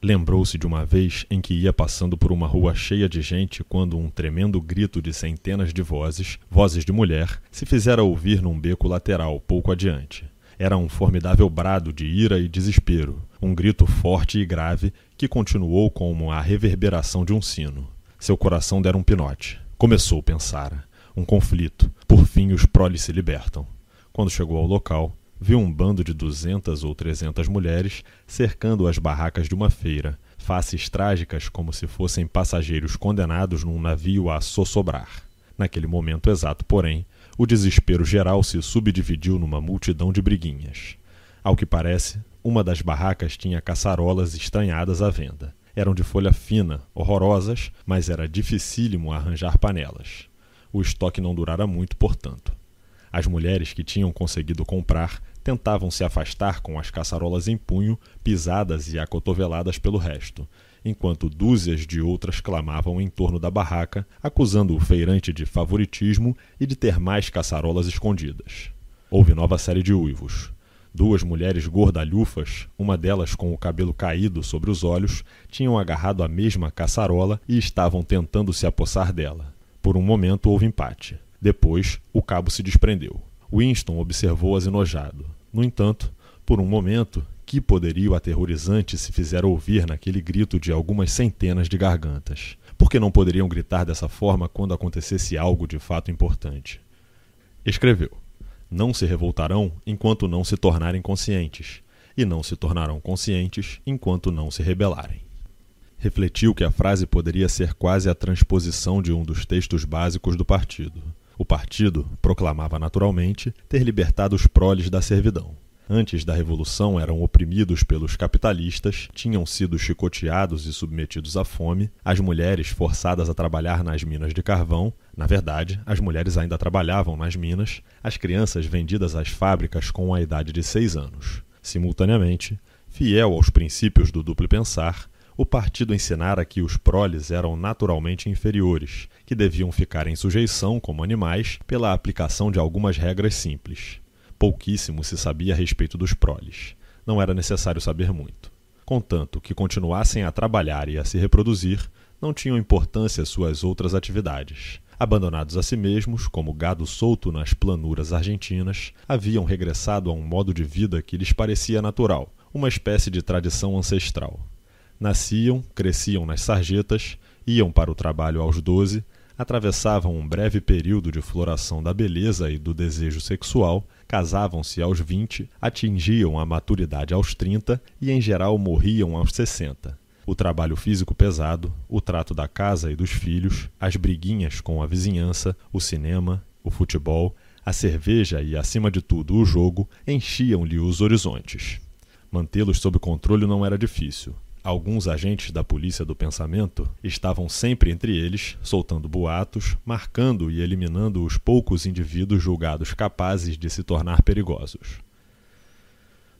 Lembrou-se de uma vez em que ia passando por uma rua cheia de gente quando um tremendo grito de centenas de vozes, vozes de mulher, se fizera ouvir num beco lateral pouco adiante. Era um formidável brado de ira e desespero, um grito forte e grave que continuou como a reverberação de um sino. Seu coração dera um pinote. Começou, pensara. Um conflito. Por fim, os proles se libertam. Quando chegou ao local, viu um bando de duzentas ou trezentas mulheres cercando as barracas de uma feira, faces trágicas como se fossem passageiros condenados num navio a sossobrar. Naquele momento exato, porém, o desespero geral se subdividiu numa multidão de briguinhas. Ao que parece, uma das barracas tinha caçarolas estranhadas à venda. Eram de folha fina, horrorosas, mas era dificílimo arranjar panelas. O estoque não durara muito, portanto. As mulheres que tinham conseguido comprar tentavam se afastar com as caçarolas em punho, pisadas e acotoveladas pelo resto, enquanto dúzias de outras clamavam em torno da barraca, acusando o feirante de favoritismo e de ter mais caçarolas escondidas. Houve nova série de uivos. Duas mulheres gordalhufas, uma delas com o cabelo caído sobre os olhos, tinham agarrado a mesma caçarola e estavam tentando se apossar dela. Por um momento houve empate. Depois, o cabo se desprendeu. Winston observou-as enojado. No entanto, por um momento, que poderio aterrorizante se fizera ouvir naquele grito de algumas centenas de gargantas. Por que não poderiam gritar dessa forma quando acontecesse algo de fato importante? Escreveu: Não se revoltarão enquanto não se tornarem conscientes, e não se tornarão conscientes enquanto não se rebelarem. Refletiu que a frase poderia ser quase a transposição de um dos textos básicos do partido. O partido proclamava naturalmente ter libertado os proles da servidão. Antes da Revolução eram oprimidos pelos capitalistas, tinham sido chicoteados e submetidos à fome, as mulheres forçadas a trabalhar nas minas de carvão, na verdade, as mulheres ainda trabalhavam nas minas, as crianças vendidas às fábricas com a idade de seis anos. Simultaneamente, fiel aos princípios do duplo pensar, o partido ensinara que os proles eram naturalmente inferiores, que deviam ficar em sujeição como animais pela aplicação de algumas regras simples. Pouquíssimo se sabia a respeito dos proles. Não era necessário saber muito. Contanto que continuassem a trabalhar e a se reproduzir, não tinham importância suas outras atividades. Abandonados a si mesmos, como gado solto nas planuras argentinas, haviam regressado a um modo de vida que lhes parecia natural, uma espécie de tradição ancestral. Nasciam, cresciam nas sarjetas, iam para o trabalho aos doze, atravessavam um breve período de floração da beleza e do desejo sexual, casavam-se aos vinte, atingiam a maturidade aos trinta e, em geral, morriam aos sessenta. O trabalho físico pesado, o trato da casa e dos filhos, as briguinhas com a vizinhança, o cinema, o futebol, a cerveja e, acima de tudo, o jogo enchiam-lhe os horizontes. Mantê-los sob controle não era difícil. Alguns agentes da polícia do pensamento estavam sempre entre eles, soltando boatos, marcando e eliminando os poucos indivíduos julgados capazes de se tornar perigosos.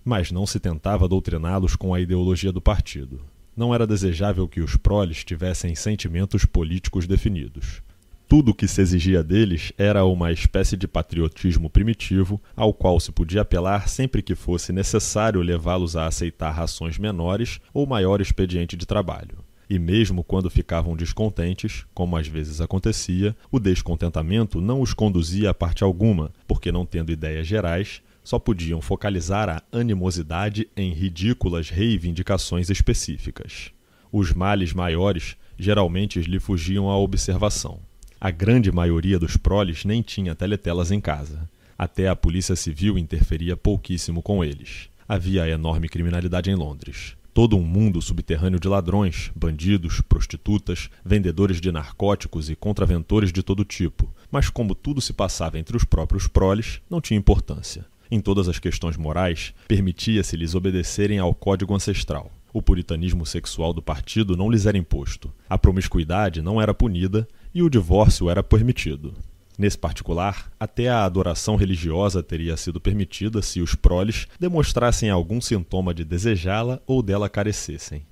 Mas não se tentava doutriná-los com a ideologia do partido. Não era desejável que os proles tivessem sentimentos políticos definidos. Tudo o que se exigia deles era uma espécie de patriotismo primitivo, ao qual se podia apelar sempre que fosse necessário levá-los a aceitar rações menores ou maior expediente de trabalho. E mesmo quando ficavam descontentes, como às vezes acontecia, o descontentamento não os conduzia a parte alguma, porque não tendo ideias gerais, só podiam focalizar a animosidade em ridículas reivindicações específicas. Os males maiores geralmente lhe fugiam à observação. A grande maioria dos proles nem tinha teletelas em casa. Até a polícia civil interferia pouquíssimo com eles. Havia enorme criminalidade em Londres. Todo um mundo subterrâneo de ladrões, bandidos, prostitutas, vendedores de narcóticos e contraventores de todo tipo. Mas como tudo se passava entre os próprios proles, não tinha importância. Em todas as questões morais, permitia-se-lhes obedecerem ao código ancestral. O puritanismo sexual do partido não lhes era imposto. A promiscuidade não era punida e o divórcio era permitido. Nesse particular, até a adoração religiosa teria sido permitida se os proles demonstrassem algum sintoma de desejá-la ou dela carecessem.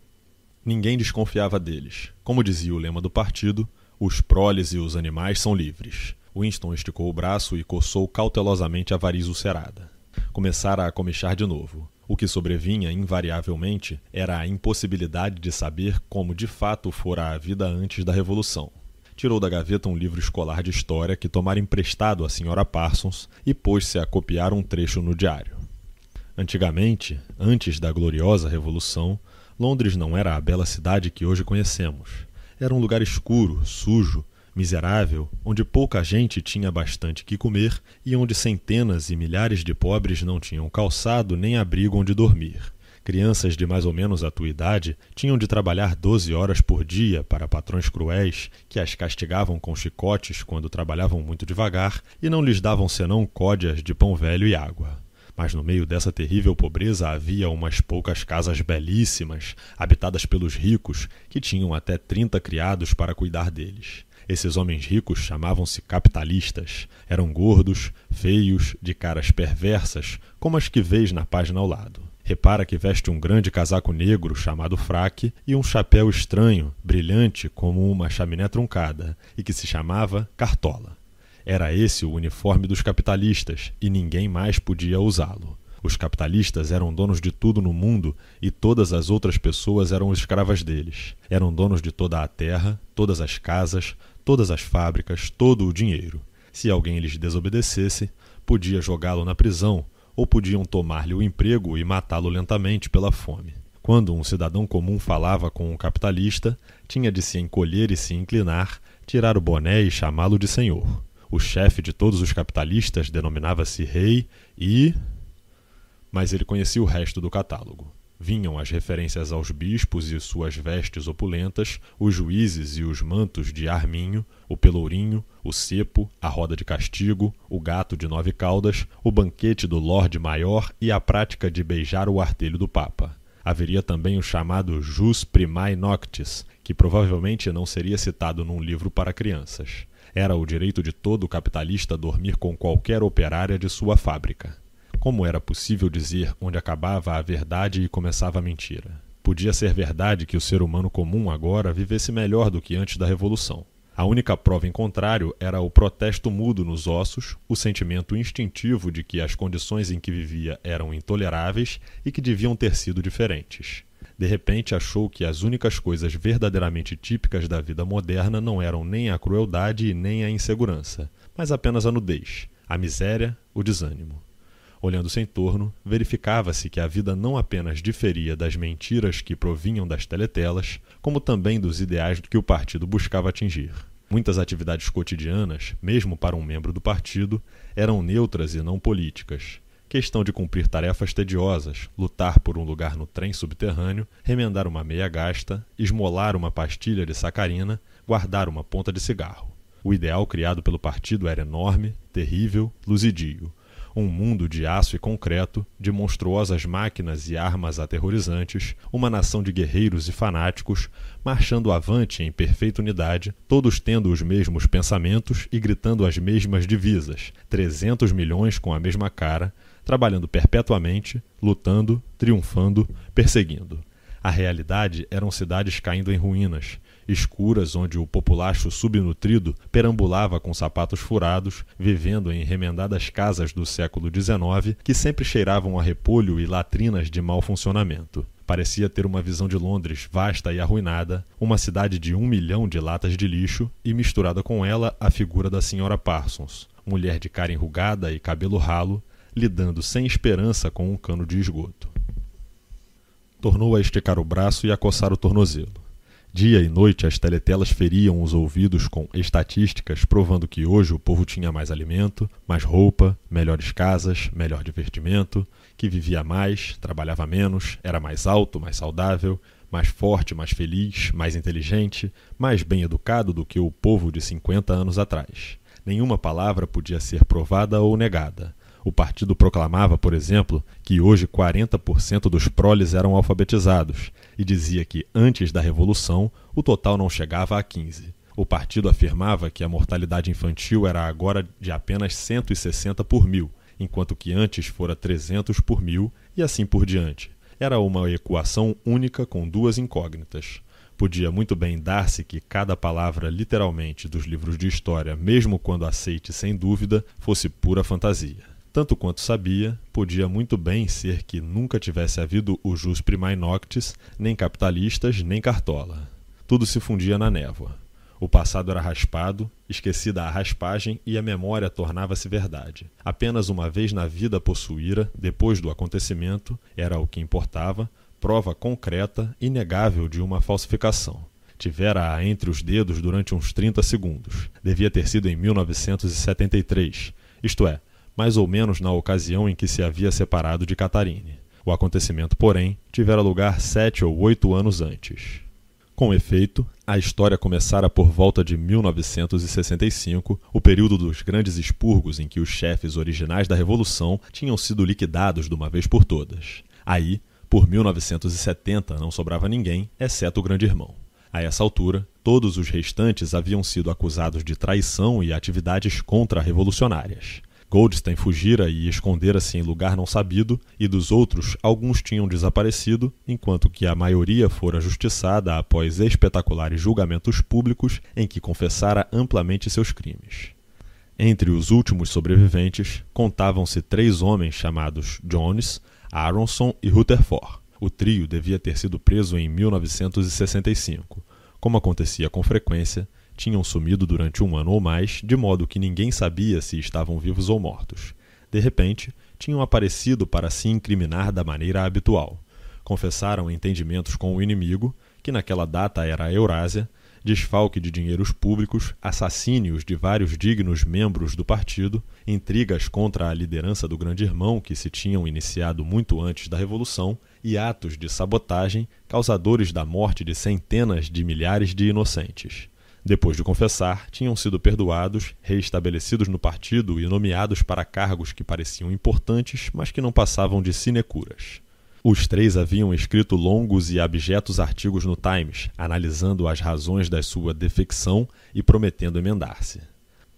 Ninguém desconfiava deles. Como dizia o lema do partido, os proles e os animais são livres. Winston esticou o braço e coçou cautelosamente a variz ulcerada. Começara a comichar de novo. O que sobrevinha invariavelmente era a impossibilidade de saber como de fato fora a vida antes da Revolução. Tirou da gaveta um livro escolar de história que tomara emprestado à senhora Parsons e pôs-se a copiar um trecho no diário. Antigamente, antes da gloriosa Revolução, Londres não era a bela cidade que hoje conhecemos. Era um lugar escuro, sujo, miserável, onde pouca gente tinha bastante que comer e onde centenas e milhares de pobres não tinham calçado nem abrigo onde dormir. Crianças de mais ou menos a tua idade tinham de trabalhar doze horas por dia para patrões cruéis que as castigavam com chicotes quando trabalhavam muito devagar e não lhes davam senão códias de pão velho e água. Mas no meio dessa terrível pobreza havia umas poucas casas belíssimas, habitadas pelos ricos, que tinham até trinta criados para cuidar deles. Esses homens ricos chamavam-se capitalistas. Eram gordos, feios, de caras perversas, como as que vês na página ao lado. Repara que veste um grande casaco negro chamado fraque e um chapéu estranho, brilhante como uma chaminé truncada, e que se chamava cartola. Era esse o uniforme dos capitalistas e ninguém mais podia usá-lo. Os capitalistas eram donos de tudo no mundo e todas as outras pessoas eram escravas deles. Eram donos de toda a terra, todas as casas, todas as fábricas, todo o dinheiro. Se alguém lhes desobedecesse, podia jogá-lo na prisão ou podiam tomar-lhe o emprego e matá-lo lentamente pela fome. Quando um cidadão comum falava com um capitalista, tinha de se encolher e se inclinar, tirar o boné e chamá-lo de senhor. O chefe de todos os capitalistas denominava-se rei e. Mas ele conhecia o resto do catálogo. Vinham as referências aos bispos e suas vestes opulentas, os juízes e os mantos de arminho, o pelourinho, o cepo, a roda de castigo, o gato de nove caudas, o banquete do Lorde Maior e a prática de beijar o artelho do Papa. Haveria também o chamado Jus Primae Noctis, que provavelmente não seria citado num livro para crianças. Era o direito de todo capitalista dormir com qualquer operária de sua fábrica. Como era possível dizer onde acabava a verdade e começava a mentira? Podia ser verdade que o ser humano comum agora vivesse melhor do que antes da Revolução. A única prova em contrário era o protesto mudo nos ossos, o sentimento instintivo de que as condições em que vivia eram intoleráveis e que deviam ter sido diferentes. De repente achou que as únicas coisas verdadeiramente típicas da vida moderna não eram nem a crueldade e nem a insegurança, mas apenas a nudez, a miséria, o desânimo. Olhando-se em torno, verificava-se que a vida não apenas diferia das mentiras que provinham das teletelas, como também dos ideais que o partido buscava atingir. Muitas atividades cotidianas, mesmo para um membro do partido, eram neutras e não políticas. Questão de cumprir tarefas tediosas, lutar por um lugar no trem subterrâneo, remendar uma meia gasta, esmolar uma pastilha de sacarina, guardar uma ponta de cigarro. O ideal criado pelo partido era enorme, terrível, luzidio um mundo de aço e concreto, de monstruosas máquinas e armas aterrorizantes, uma nação de guerreiros e fanáticos, marchando avante em perfeita unidade, todos tendo os mesmos pensamentos e gritando as mesmas divisas, 300 milhões com a mesma cara, trabalhando perpetuamente, lutando, triunfando, perseguindo. A realidade eram cidades caindo em ruínas, escuras onde o populacho subnutrido perambulava com sapatos furados, vivendo em remendadas casas do século XIX que sempre cheiravam a repolho e latrinas de mau funcionamento. Parecia ter uma visão de Londres vasta e arruinada, uma cidade de um milhão de latas de lixo e misturada com ela a figura da senhora Parsons, mulher de cara enrugada e cabelo ralo, lidando sem esperança com um cano de esgoto. Tornou a esticar o braço e a coçar o tornozelo. Dia e noite as teletelas feriam os ouvidos com estatísticas provando que hoje o povo tinha mais alimento, mais roupa, melhores casas, melhor divertimento, que vivia mais, trabalhava menos, era mais alto, mais saudável, mais forte, mais feliz, mais inteligente, mais bem educado do que o povo de 50 anos atrás. Nenhuma palavra podia ser provada ou negada. O partido proclamava, por exemplo, que hoje 40% dos proles eram alfabetizados e dizia que, antes da Revolução, o total não chegava a 15%. O partido afirmava que a mortalidade infantil era agora de apenas 160 por mil, enquanto que antes fora 300 por mil e assim por diante. Era uma equação única com duas incógnitas. Podia muito bem dar-se que cada palavra literalmente dos livros de história, mesmo quando aceite sem dúvida, fosse pura fantasia. Tanto quanto sabia, podia muito bem ser que nunca tivesse havido o jus primae noctis, nem capitalistas, nem cartola. Tudo se fundia na névoa. O passado era raspado, esquecida a raspagem e a memória tornava-se verdade. Apenas uma vez na vida possuíra, depois do acontecimento, era o que importava, prova concreta, inegável de uma falsificação. Tivera-a entre os dedos durante uns 30 segundos. Devia ter sido em 1973, isto é, mais ou menos na ocasião em que se havia separado de Catarine. O acontecimento, porém, tivera lugar sete ou oito anos antes. Com efeito, a história começara por volta de 1965, o período dos grandes expurgos em que os chefes originais da Revolução tinham sido liquidados de uma vez por todas. Aí, por 1970, não sobrava ninguém, exceto o grande irmão. A essa altura, todos os restantes haviam sido acusados de traição e atividades contra-revolucionárias. Goldstein fugira e escondera-se em lugar não sabido, e dos outros alguns tinham desaparecido, enquanto que a maioria fora justiçada após espetaculares julgamentos públicos em que confessara amplamente seus crimes. Entre os últimos sobreviventes contavam-se três homens chamados Jones, Aronson e Rutherford. O trio devia ter sido preso em 1965. Como acontecia com frequência, tinham sumido durante um ano ou mais, de modo que ninguém sabia se estavam vivos ou mortos. De repente, tinham aparecido para se incriminar da maneira habitual. Confessaram entendimentos com o inimigo, que naquela data era a Eurásia, desfalque de dinheiros públicos, assassínios de vários dignos membros do partido, intrigas contra a liderança do Grande Irmão que se tinham iniciado muito antes da Revolução e atos de sabotagem causadores da morte de centenas de milhares de inocentes. Depois de confessar, tinham sido perdoados, reestabelecidos no partido e nomeados para cargos que pareciam importantes, mas que não passavam de sinecuras. Os três haviam escrito longos e abjetos artigos no Times, analisando as razões da sua defecção e prometendo emendar-se.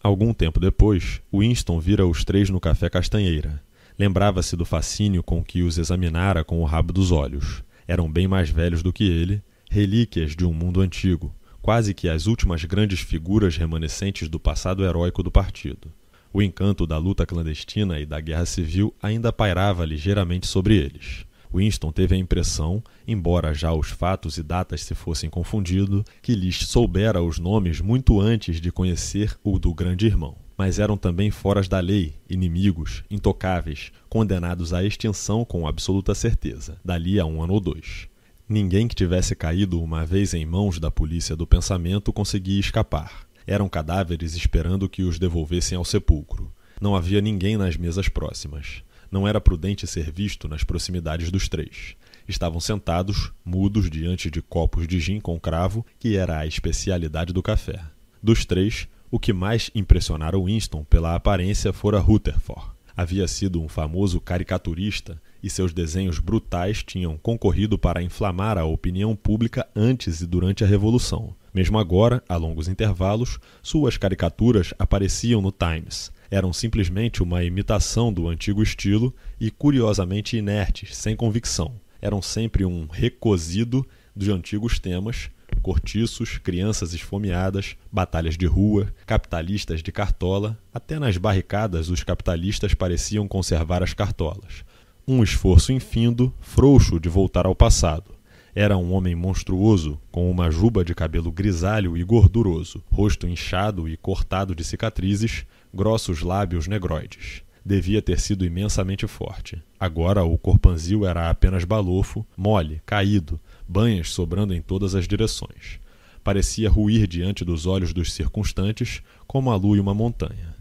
Algum tempo depois, Winston vira os três no Café Castanheira. Lembrava-se do fascínio com que os examinara com o rabo dos olhos. Eram bem mais velhos do que ele, relíquias de um mundo antigo, quase que as últimas grandes figuras remanescentes do passado heróico do partido. O encanto da luta clandestina e da guerra civil ainda pairava ligeiramente sobre eles. Winston teve a impressão, embora já os fatos e datas se fossem confundido, que lhes soubera os nomes muito antes de conhecer o do grande irmão. Mas eram também foras da lei, inimigos, intocáveis, condenados à extinção com absoluta certeza, dali a um ano ou dois. Ninguém que tivesse caído uma vez em mãos da polícia do pensamento conseguia escapar. Eram cadáveres esperando que os devolvessem ao sepulcro. Não havia ninguém nas mesas próximas. Não era prudente ser visto nas proximidades dos três. Estavam sentados, mudos, diante de copos de gin com cravo, que era a especialidade do café. Dos três, o que mais impressionara Winston pela aparência fora Rutherford. Havia sido um famoso caricaturista e seus desenhos brutais tinham concorrido para inflamar a opinião pública antes e durante a Revolução. Mesmo agora, a longos intervalos, suas caricaturas apareciam no Times. Eram simplesmente uma imitação do antigo estilo e curiosamente inertes, sem convicção. Eram sempre um recosido de antigos temas, cortiços, crianças esfomeadas, batalhas de rua, capitalistas de cartola. Até nas barricadas os capitalistas pareciam conservar as cartolas um esforço infindo, frouxo de voltar ao passado. Era um homem monstruoso, com uma juba de cabelo grisalho e gorduroso, rosto inchado e cortado de cicatrizes, grossos lábios negroides. Devia ter sido imensamente forte. Agora o corpanzil era apenas balofo, mole, caído, banhas sobrando em todas as direções. Parecia ruir diante dos olhos dos circunstantes, como a lua e uma montanha.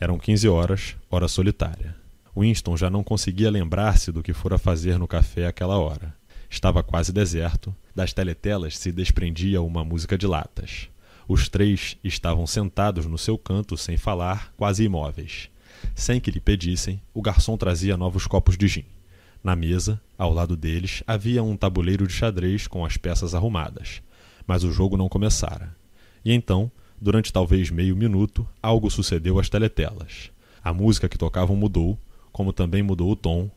Eram quinze horas, hora solitária. Winston já não conseguia lembrar-se do que fora fazer no café aquela hora. Estava quase deserto, das teletelas se desprendia uma música de latas. Os três estavam sentados no seu canto sem falar, quase imóveis. Sem que lhe pedissem, o garçom trazia novos copos de gin. Na mesa, ao lado deles, havia um tabuleiro de xadrez com as peças arrumadas. Mas o jogo não começara. E então, durante talvez meio minuto, algo sucedeu às teletelas. A música que tocavam mudou, como também mudou o tom,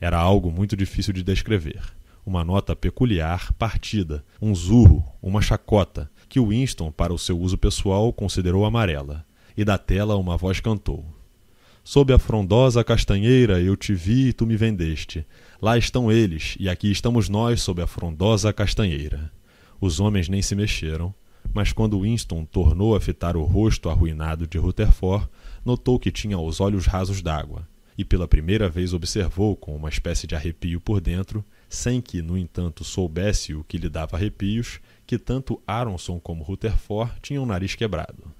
era algo muito difícil de descrever. Uma nota peculiar, partida, um zurro, uma chacota, que Winston, para o seu uso pessoal, considerou amarela. E da tela uma voz cantou: Sob a frondosa castanheira eu te vi e tu me vendeste. Lá estão eles, e aqui estamos nós sob a frondosa castanheira. Os homens nem se mexeram, mas quando Winston tornou a fitar o rosto arruinado de Rutherford, notou que tinha os olhos rasos d'água, e pela primeira vez observou com uma espécie de arrepio por dentro, sem que, no entanto, soubesse o que lhe dava arrepios, que tanto Aronson como Rutherford tinham o nariz quebrado.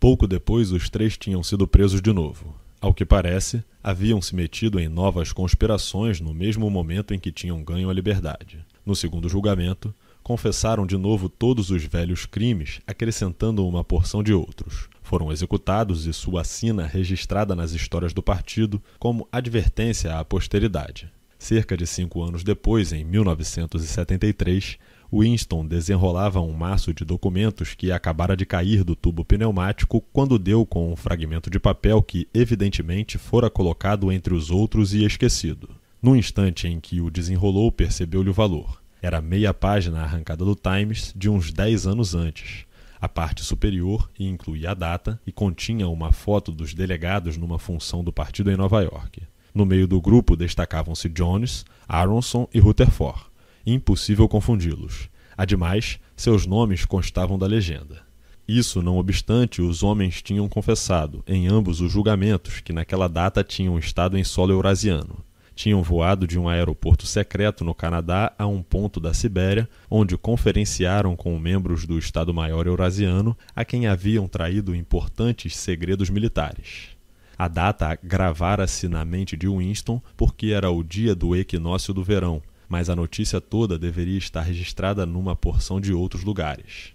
Pouco depois, os três tinham sido presos de novo. Ao que parece, haviam se metido em novas conspirações no mesmo momento em que tinham ganho a liberdade. No segundo julgamento, confessaram de novo todos os velhos crimes, acrescentando uma porção de outros. Foram executados e sua sina registrada nas histórias do partido como advertência à posteridade. Cerca de cinco anos depois, em 1973, Winston desenrolava um maço de documentos que acabara de cair do tubo pneumático quando deu com um fragmento de papel que, evidentemente, fora colocado entre os outros e esquecido. No instante em que o desenrolou, percebeu-lhe o valor. Era meia página arrancada do Times de uns dez anos antes. A parte superior incluía a data e continha uma foto dos delegados numa função do partido em Nova York. No meio do grupo destacavam-se Jones, Aronson e Rutherford. Impossível confundi-los. Ademais, seus nomes constavam da legenda. Isso não obstante, os homens tinham confessado, em ambos os julgamentos, que naquela data tinham estado em solo eurasiano tinham voado de um aeroporto secreto no Canadá a um ponto da Sibéria, onde conferenciaram com membros do Estado-Maior Eurasiano a quem haviam traído importantes segredos militares. A data gravara-se na mente de Winston porque era o dia do equinócio do verão, mas a notícia toda deveria estar registrada numa porção de outros lugares.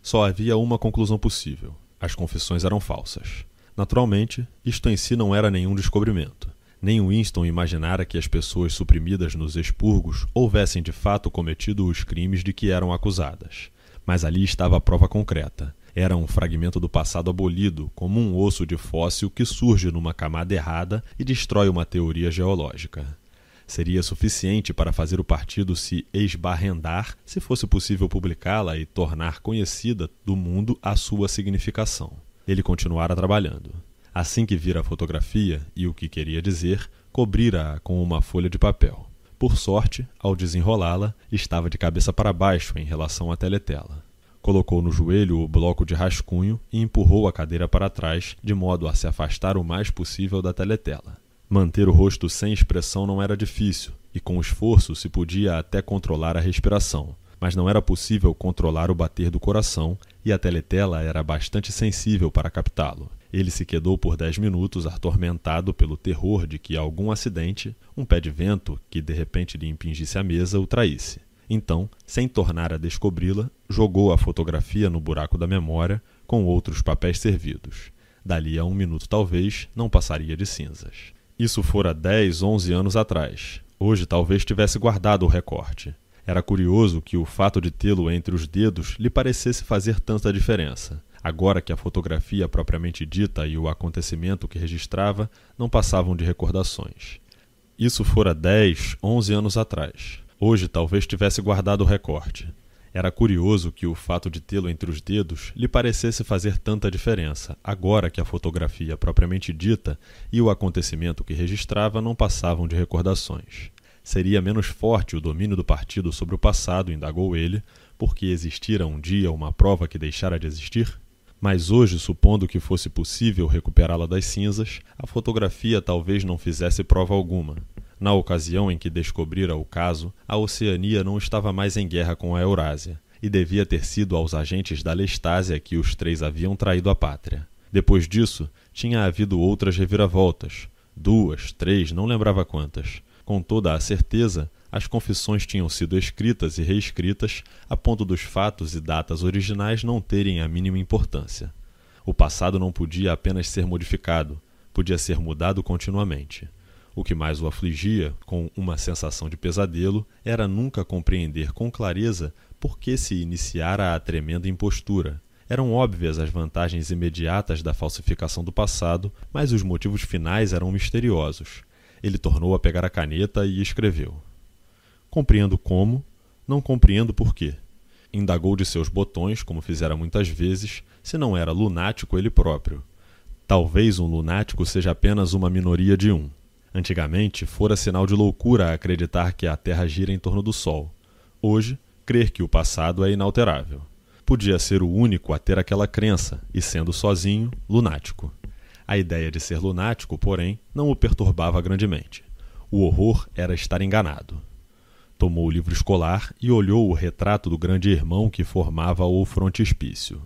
Só havia uma conclusão possível: as confissões eram falsas. Naturalmente, isto em si não era nenhum descobrimento. Nem Winston imaginara que as pessoas suprimidas nos expurgos houvessem de fato cometido os crimes de que eram acusadas. Mas ali estava a prova concreta. Era um fragmento do passado abolido, como um osso de fóssil que surge numa camada errada e destrói uma teoria geológica. Seria suficiente para fazer o partido se esbarrendar se fosse possível publicá-la e tornar conhecida do mundo a sua significação. Ele continuara trabalhando. Assim que vira a fotografia e o que queria dizer, cobrira-a com uma folha de papel. Por sorte, ao desenrolá-la, estava de cabeça para baixo em relação à teletela. Colocou no joelho o bloco de rascunho e empurrou a cadeira para trás, de modo a se afastar o mais possível da teletela. Manter o rosto sem expressão não era difícil, e com esforço se podia até controlar a respiração, mas não era possível controlar o bater do coração, e a teletela era bastante sensível para captá-lo. Ele se quedou por dez minutos atormentado pelo terror de que algum acidente, um pé de vento que de repente lhe impingisse a mesa, o traísse. Então, sem tornar a descobri-la, jogou a fotografia no buraco da memória com outros papéis servidos. Dali a um minuto, talvez, não passaria de cinzas. Isso fora dez, onze anos atrás. Hoje talvez tivesse guardado o recorte. Era curioso que o fato de tê-lo entre os dedos lhe parecesse fazer tanta diferença agora que a fotografia propriamente dita e o acontecimento que registrava não passavam de recordações. Isso fora dez, onze anos atrás. Hoje talvez tivesse guardado o recorte. Era curioso que o fato de tê-lo entre os dedos lhe parecesse fazer tanta diferença, agora que a fotografia propriamente dita e o acontecimento que registrava não passavam de recordações. Seria menos forte o domínio do partido sobre o passado, indagou ele, porque existira um dia uma prova que deixara de existir? Mas hoje, supondo que fosse possível recuperá-la das cinzas, a fotografia talvez não fizesse prova alguma. Na ocasião em que descobrira o caso, a Oceania não estava mais em guerra com a Eurásia, e devia ter sido aos agentes da Lestásia que os três haviam traído a pátria. Depois disso, tinha havido outras reviravoltas, duas, três, não lembrava quantas. Com toda a certeza, as confissões tinham sido escritas e reescritas a ponto dos fatos e datas originais não terem a mínima importância. O passado não podia apenas ser modificado, podia ser mudado continuamente. O que mais o afligia, com uma sensação de pesadelo, era nunca compreender com clareza por que se iniciara a tremenda impostura. Eram óbvias as vantagens imediatas da falsificação do passado, mas os motivos finais eram misteriosos. Ele tornou a pegar a caneta e escreveu: Compreendo como, não compreendo por quê. Indagou de seus botões, como fizera muitas vezes, se não era lunático ele próprio. Talvez um lunático seja apenas uma minoria de um. Antigamente, fora sinal de loucura acreditar que a Terra gira em torno do Sol. Hoje, crer que o passado é inalterável. Podia ser o único a ter aquela crença, e sendo sozinho, lunático. A ideia de ser lunático, porém, não o perturbava grandemente. O horror era estar enganado. Tomou o livro escolar e olhou o retrato do grande irmão que formava o frontispício.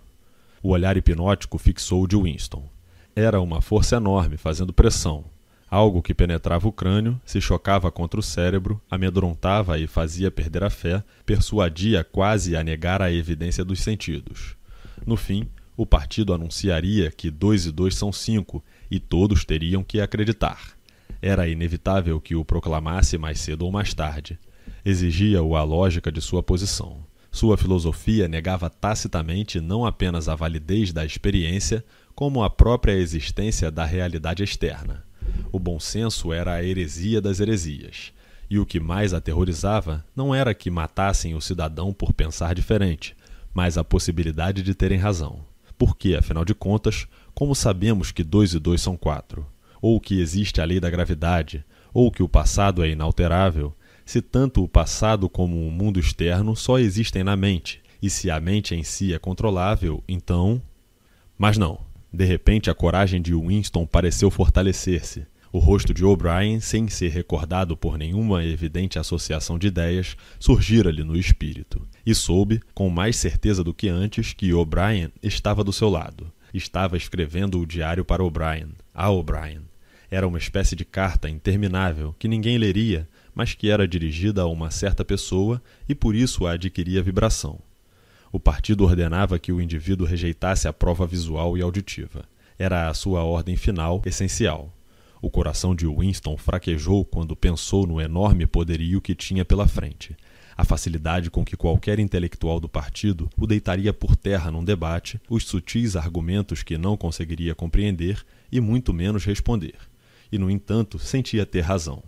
O olhar hipnótico fixou o de Winston. Era uma força enorme fazendo pressão, algo que penetrava o crânio, se chocava contra o cérebro, amedrontava e fazia perder a fé, persuadia quase a negar a evidência dos sentidos. No fim, o partido anunciaria que dois e dois são cinco e todos teriam que acreditar. Era inevitável que o proclamasse mais cedo ou mais tarde. Exigia-o a lógica de sua posição. Sua filosofia negava tacitamente não apenas a validez da experiência, como a própria existência da realidade externa. O bom senso era a heresia das heresias. E o que mais aterrorizava não era que matassem o cidadão por pensar diferente, mas a possibilidade de terem razão. Porque, afinal de contas, como sabemos que dois e dois são quatro? Ou que existe a lei da gravidade? Ou que o passado é inalterável? Se tanto o passado como o mundo externo só existem na mente, e se a mente em si é controlável, então. Mas não. De repente, a coragem de Winston pareceu fortalecer-se. O rosto de O'Brien, sem ser recordado por nenhuma evidente associação de ideias, surgira-lhe no espírito. E soube, com mais certeza do que antes, que O'Brien estava do seu lado. Estava escrevendo o diário para O'Brien, a O'Brien. Era uma espécie de carta interminável que ninguém leria, mas que era dirigida a uma certa pessoa e por isso a adquiria vibração. O partido ordenava que o indivíduo rejeitasse a prova visual e auditiva. Era a sua ordem final, essencial. O coração de Winston fraquejou quando pensou no enorme poderio que tinha pela frente. A facilidade com que qualquer intelectual do partido o deitaria por terra num debate, os sutis argumentos que não conseguiria compreender e muito menos responder. E, no entanto, sentia ter razão.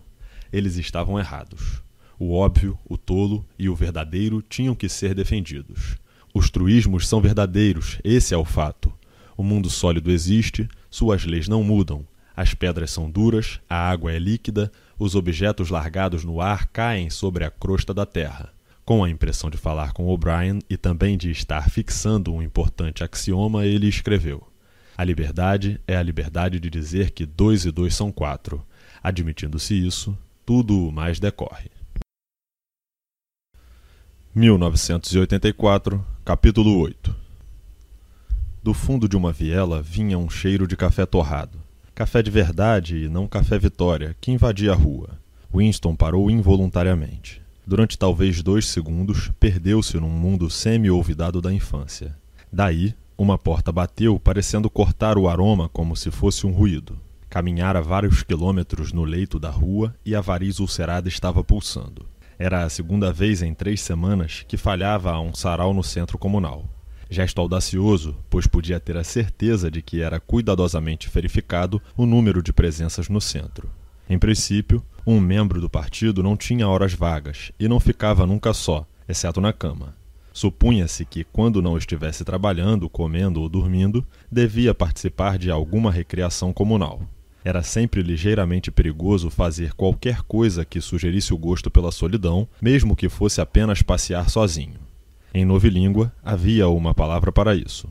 Eles estavam errados. O óbvio, o tolo e o verdadeiro tinham que ser defendidos. Os truísmos são verdadeiros, esse é o fato. O mundo sólido existe, suas leis não mudam. As pedras são duras, a água é líquida, os objetos largados no ar caem sobre a crosta da terra. Com a impressão de falar com O'Brien e também de estar fixando um importante axioma, ele escreveu: A liberdade é a liberdade de dizer que dois e dois são quatro. Admitindo-se isso, tudo o mais decorre. 1984, capítulo 8 Do fundo de uma viela vinha um cheiro de café torrado. Café de verdade e não café Vitória, que invadia a rua. Winston parou involuntariamente. Durante talvez dois segundos, perdeu-se num mundo semi-olvidado da infância. Daí, uma porta bateu, parecendo cortar o aroma como se fosse um ruído. Caminhara vários quilômetros no leito da rua e a variz ulcerada estava pulsando. Era a segunda vez em três semanas que falhava a um sarau no centro comunal. Gesto audacioso, pois podia ter a certeza de que era cuidadosamente verificado o número de presenças no centro. Em princípio, um membro do partido não tinha horas vagas e não ficava nunca só, exceto na cama. Supunha-se que, quando não estivesse trabalhando, comendo ou dormindo, devia participar de alguma recreação comunal. Era sempre ligeiramente perigoso fazer qualquer coisa que sugerisse o gosto pela solidão, mesmo que fosse apenas passear sozinho. Em novilíngua, havia uma palavra para isso: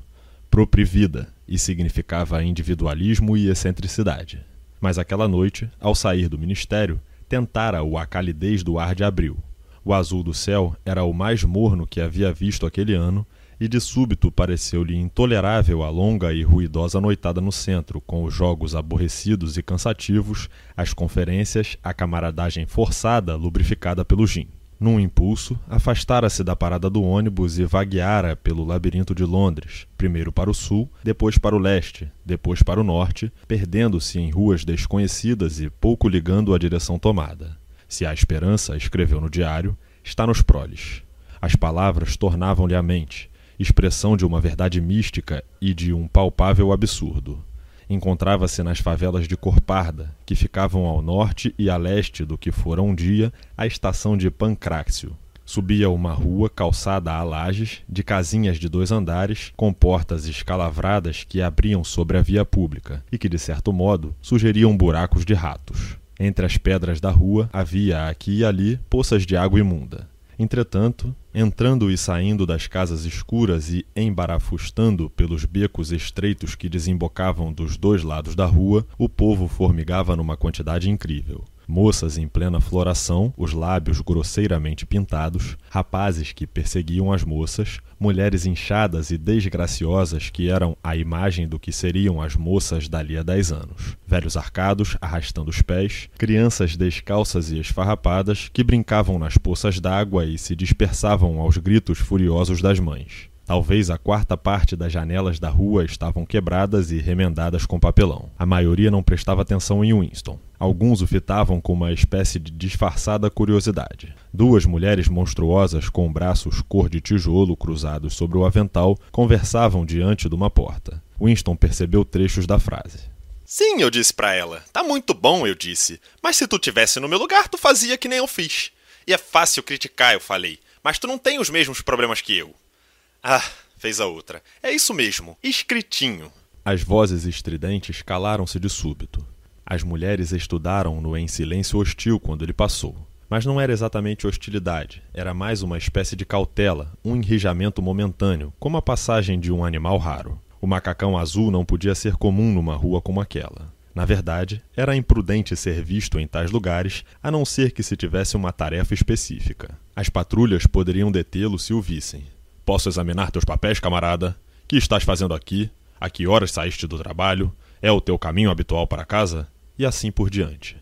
proprivida, e significava individualismo e excentricidade. Mas aquela noite, ao sair do ministério, tentara-o a calidez do ar de abril. O azul do céu era o mais morno que havia visto aquele ano e de súbito pareceu-lhe intolerável a longa e ruidosa noitada no centro, com os jogos aborrecidos e cansativos, as conferências, a camaradagem forçada, lubrificada pelo gin. Num impulso, afastara-se da parada do ônibus e vagueara pelo labirinto de Londres, primeiro para o sul, depois para o leste, depois para o norte, perdendo-se em ruas desconhecidas e pouco ligando a direção tomada. Se há esperança, escreveu no diário, está nos proles. As palavras tornavam-lhe a mente, expressão de uma verdade mística e de um palpável absurdo. Encontrava-se nas favelas de Corparda, que ficavam ao norte e a leste do que fora um dia a estação de Pancrácio. Subia uma rua calçada a lajes, de casinhas de dois andares, com portas escalavradas que abriam sobre a via pública e que, de certo modo, sugeriam buracos de ratos. Entre as pedras da rua havia aqui e ali poças de água imunda. Entretanto, entrando e saindo das casas escuras e embarafustando pelos becos estreitos que desembocavam dos dois lados da rua, o povo formigava numa quantidade incrível moças em plena floração, os lábios grosseiramente pintados, rapazes que perseguiam as moças, mulheres inchadas e desgraciosas que eram a imagem do que seriam as moças dali a dez anos, velhos arcados arrastando os pés, crianças descalças e esfarrapadas que brincavam nas poças d'água e se dispersavam aos gritos furiosos das mães. Talvez a quarta parte das janelas da rua estavam quebradas e remendadas com papelão. A maioria não prestava atenção em Winston. Alguns o fitavam com uma espécie de disfarçada curiosidade. Duas mulheres monstruosas com braços cor de tijolo cruzados sobre o avental conversavam diante de uma porta. Winston percebeu trechos da frase. Sim, eu disse para ela. Tá muito bom, eu disse. Mas se tu tivesse no meu lugar, tu fazia que nem eu fiz. E é fácil criticar, eu falei. Mas tu não tem os mesmos problemas que eu. Ah, fez a outra. É isso mesmo, escritinho. As vozes estridentes calaram-se de súbito. As mulheres estudaram-no em silêncio hostil quando ele passou. Mas não era exatamente hostilidade, era mais uma espécie de cautela, um enrijamento momentâneo, como a passagem de um animal raro. O macacão azul não podia ser comum numa rua como aquela. Na verdade, era imprudente ser visto em tais lugares, a não ser que se tivesse uma tarefa específica. As patrulhas poderiam detê-lo se o vissem, Posso examinar teus papéis, camarada? Que estás fazendo aqui? A que horas saíste do trabalho? É o teu caminho habitual para casa? E assim por diante.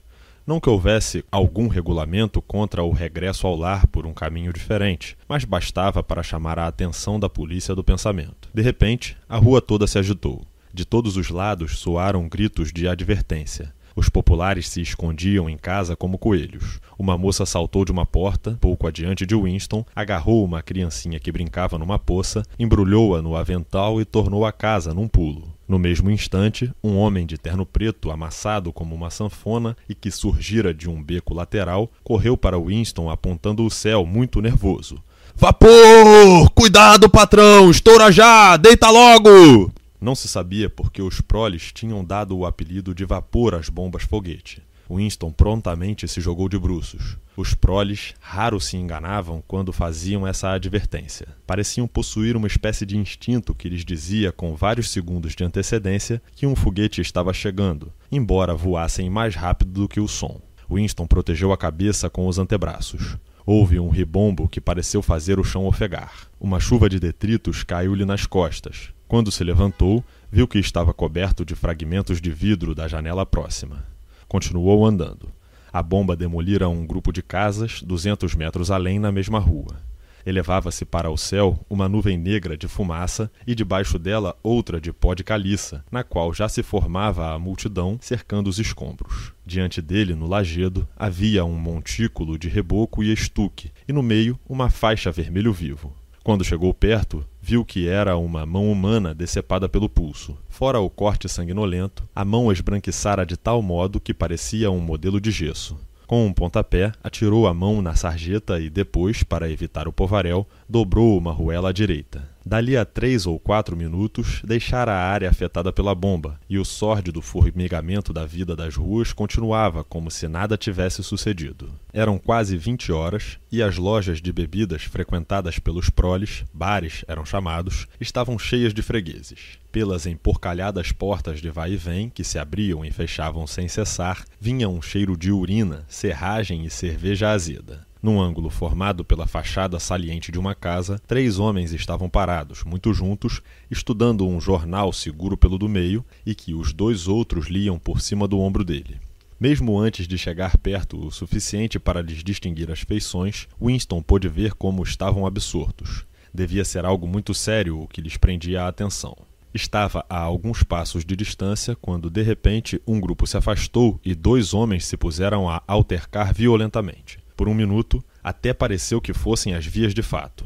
Não que houvesse algum regulamento contra o regresso ao lar por um caminho diferente, mas bastava para chamar a atenção da polícia do pensamento. De repente, a rua toda se agitou. De todos os lados soaram gritos de advertência. Os populares se escondiam em casa como coelhos. Uma moça saltou de uma porta, pouco adiante de Winston, agarrou uma criancinha que brincava numa poça, embrulhou-a no avental e tornou a casa num pulo. No mesmo instante, um homem de terno preto, amassado como uma sanfona e que surgira de um beco lateral, correu para Winston apontando o céu, muito nervoso. Vapor! Cuidado, patrão! Estoura já! Deita logo! Não se sabia porque os proles tinham dado o apelido de vapor às bombas foguete. Winston prontamente se jogou de bruços. Os proles raro se enganavam quando faziam essa advertência. Pareciam possuir uma espécie de instinto que lhes dizia com vários segundos de antecedência que um foguete estava chegando, embora voassem mais rápido do que o som. Winston protegeu a cabeça com os antebraços. Houve um ribombo que pareceu fazer o chão ofegar. Uma chuva de detritos caiu-lhe nas costas. Quando se levantou, viu que estava coberto de fragmentos de vidro da janela próxima. Continuou andando. A bomba demolira um grupo de casas duzentos metros além na mesma rua. Elevava-se para o céu uma nuvem negra de fumaça e debaixo dela outra de pó de caliça, na qual já se formava a multidão cercando os escombros. Diante dele, no lajedo, havia um montículo de reboco e estuque, e no meio uma faixa vermelho vivo. Quando chegou perto, viu que era uma mão humana decepada pelo pulso. Fora o corte sanguinolento, a mão esbranquiçara de tal modo que parecia um modelo de gesso. Com um pontapé, atirou a mão na sarjeta e depois, para evitar o povaréu, dobrou uma ruela à direita. Dali a três ou quatro minutos, deixara a área afetada pela bomba, e o sórdido formigamento da vida das ruas continuava como se nada tivesse sucedido. Eram quase vinte horas, e as lojas de bebidas frequentadas pelos proles, bares eram chamados, estavam cheias de fregueses. Pelas emporcalhadas portas de vai e vem, que se abriam e fechavam sem cessar, vinha um cheiro de urina, serragem e cerveja azeda. Num ângulo formado pela fachada saliente de uma casa, três homens estavam parados, muito juntos, estudando um jornal seguro pelo do meio e que os dois outros liam por cima do ombro dele. Mesmo antes de chegar perto o suficiente para lhes distinguir as feições, Winston pôde ver como estavam absortos. Devia ser algo muito sério o que lhes prendia a atenção. Estava a alguns passos de distância quando, de repente, um grupo se afastou e dois homens se puseram a altercar violentamente. Por um minuto, até pareceu que fossem as vias de fato.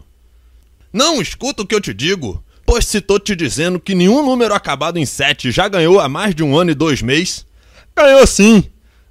Não escuta o que eu te digo, pois se tô te dizendo que nenhum número acabado em 7 já ganhou há mais de um ano e dois meses. Ganhou sim!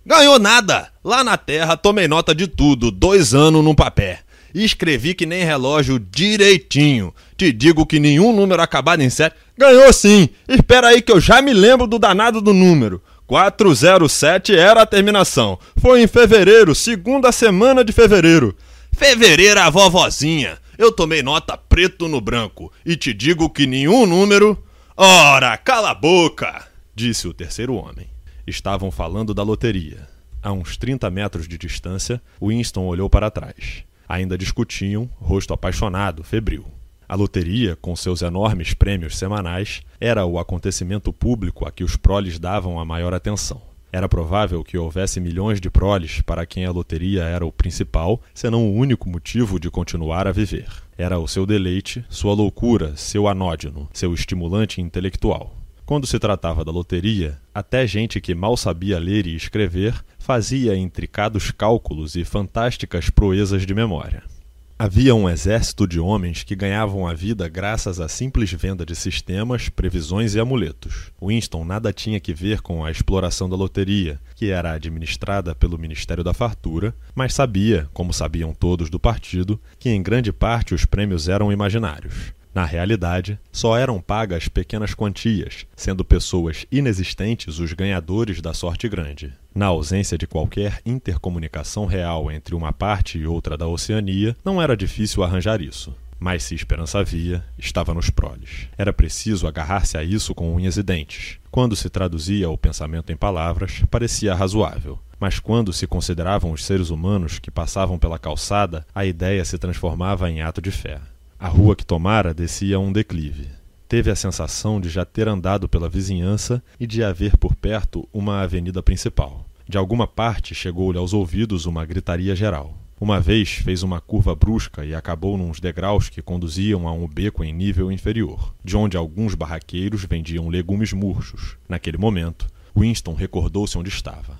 Ganhou nada! Lá na terra tomei nota de tudo, dois anos num papel. Escrevi que nem relógio direitinho. Te digo que nenhum número acabado em 7. Ganhou sim! Espera aí que eu já me lembro do danado do número. 407 era a terminação. Foi em fevereiro, segunda semana de fevereiro. Fevereiro a vovozinha. Eu tomei nota preto no branco e te digo que nenhum número. Ora, cala a boca! disse o terceiro homem. Estavam falando da loteria. A uns 30 metros de distância, Winston olhou para trás. Ainda discutiam, rosto apaixonado, febril. A loteria, com seus enormes prêmios semanais, era o acontecimento público a que os proles davam a maior atenção. Era provável que houvesse milhões de proles para quem a loteria era o principal, senão o único motivo de continuar a viver. Era o seu deleite, sua loucura, seu anódino, seu estimulante intelectual. Quando se tratava da loteria, até gente que mal sabia ler e escrever fazia intricados cálculos e fantásticas proezas de memória. Havia um exército de homens que ganhavam a vida graças à simples venda de sistemas, previsões e amuletos. Winston nada tinha que ver com a exploração da loteria, que era administrada pelo Ministério da Fartura, mas sabia, como sabiam todos do partido, que em grande parte os prêmios eram imaginários. Na realidade, só eram pagas pequenas quantias, sendo pessoas inexistentes os ganhadores da sorte grande. Na ausência de qualquer intercomunicação real entre uma parte e outra da Oceania, não era difícil arranjar isso. Mas se esperança havia, estava nos proles. Era preciso agarrar-se a isso com unhas e dentes. Quando se traduzia o pensamento em palavras, parecia razoável. Mas quando se consideravam os seres humanos que passavam pela calçada, a ideia se transformava em ato de fé. A rua que tomara descia um declive. Teve a sensação de já ter andado pela vizinhança e de haver por perto uma avenida principal. De alguma parte chegou-lhe aos ouvidos uma gritaria geral. Uma vez fez uma curva brusca e acabou nos degraus que conduziam a um beco em nível inferior, de onde alguns barraqueiros vendiam legumes murchos. Naquele momento, Winston recordou-se onde estava.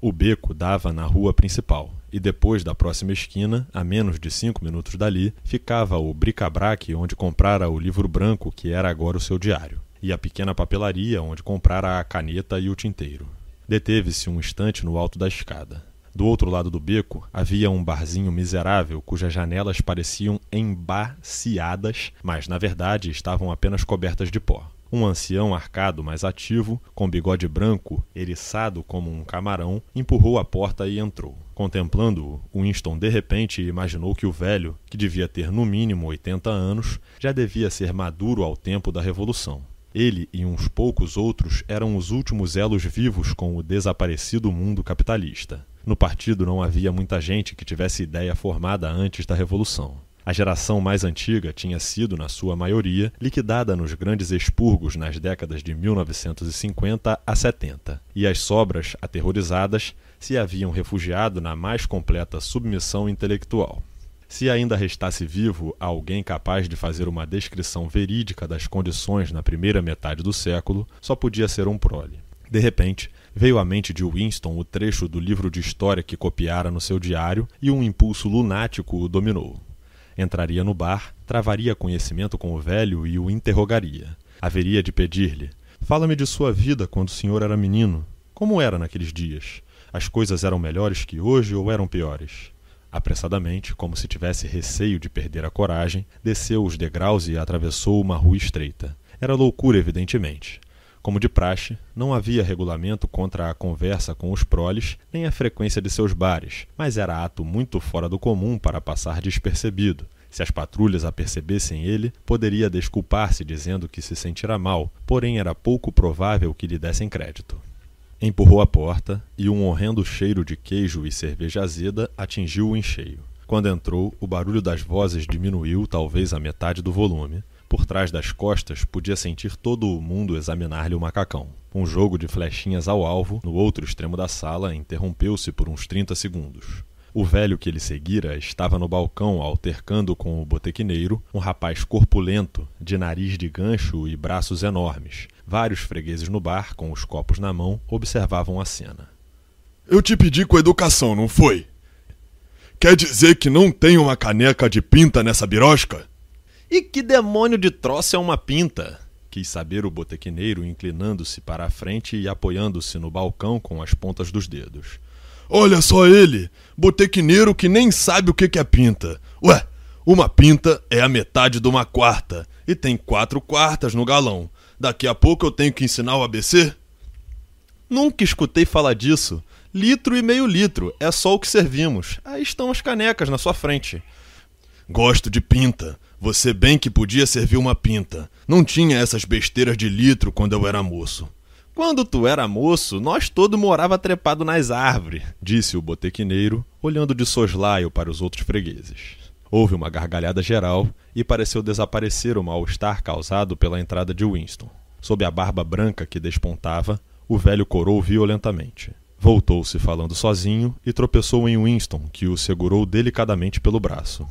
O beco dava na rua principal, e depois da próxima esquina, a menos de cinco minutos dali, ficava o bric-a-brac onde comprara o livro branco que era agora o seu diário, e a pequena papelaria onde comprara a caneta e o tinteiro. Deteve-se um instante no alto da escada. Do outro lado do beco havia um barzinho miserável cujas janelas pareciam embaciadas, mas na verdade estavam apenas cobertas de pó. Um ancião arcado, mas ativo, com bigode branco, eriçado como um camarão, empurrou a porta e entrou. Contemplando-o, Winston de repente imaginou que o velho, que devia ter no mínimo 80 anos, já devia ser maduro ao tempo da Revolução. Ele e uns poucos outros eram os últimos elos vivos com o desaparecido mundo capitalista. No partido não havia muita gente que tivesse ideia formada antes da Revolução. A geração mais antiga tinha sido, na sua maioria, liquidada nos grandes expurgos nas décadas de 1950 a 70, e as sobras, aterrorizadas, se haviam refugiado na mais completa submissão intelectual. Se ainda restasse vivo alguém capaz de fazer uma descrição verídica das condições na primeira metade do século, só podia ser um prole. De repente, veio à mente de Winston o trecho do livro de história que copiara no seu diário e um impulso lunático o dominou. Entraria no bar, travaria conhecimento com o velho e o interrogaria. Haveria de pedir-lhe: Fala-me de sua vida quando o senhor era menino. Como era naqueles dias? As coisas eram melhores que hoje ou eram piores? Apressadamente, como se tivesse receio de perder a coragem, desceu os degraus e atravessou uma rua estreita. Era loucura, evidentemente. Como de praxe, não havia regulamento contra a conversa com os proles nem a frequência de seus bares, mas era ato muito fora do comum para passar despercebido. Se as patrulhas apercebessem ele, poderia desculpar-se dizendo que se sentira mal, porém era pouco provável que lhe dessem crédito. Empurrou a porta e um horrendo cheiro de queijo e cerveja azeda atingiu-o em cheio. Quando entrou, o barulho das vozes diminuiu talvez a metade do volume, por trás das costas, podia sentir todo o mundo examinar-lhe o macacão. Um jogo de flechinhas ao alvo, no outro extremo da sala, interrompeu-se por uns 30 segundos. O velho que ele seguira estava no balcão altercando com o botequineiro, um rapaz corpulento, de nariz de gancho e braços enormes. Vários fregueses no bar, com os copos na mão, observavam a cena. Eu te pedi com educação, não foi? Quer dizer que não tem uma caneca de pinta nessa birosca? E que demônio de troço é uma pinta? Quis saber o botequineiro, inclinando-se para a frente e apoiando-se no balcão com as pontas dos dedos. Olha só ele! Botequineiro que nem sabe o que é pinta. Ué, uma pinta é a metade de uma quarta e tem quatro quartas no galão. Daqui a pouco eu tenho que ensinar o ABC? Nunca escutei falar disso. Litro e meio litro, é só o que servimos. Aí estão as canecas na sua frente. Gosto de pinta. Você bem que podia servir uma pinta. Não tinha essas besteiras de litro quando eu era moço. Quando tu era moço, nós todo morava trepado nas árvores, disse o botequineiro, olhando de soslaio para os outros fregueses. Houve uma gargalhada geral e pareceu desaparecer o mal-estar causado pela entrada de Winston. Sob a barba branca que despontava, o velho corou violentamente. Voltou-se falando sozinho e tropeçou em Winston, que o segurou delicadamente pelo braço.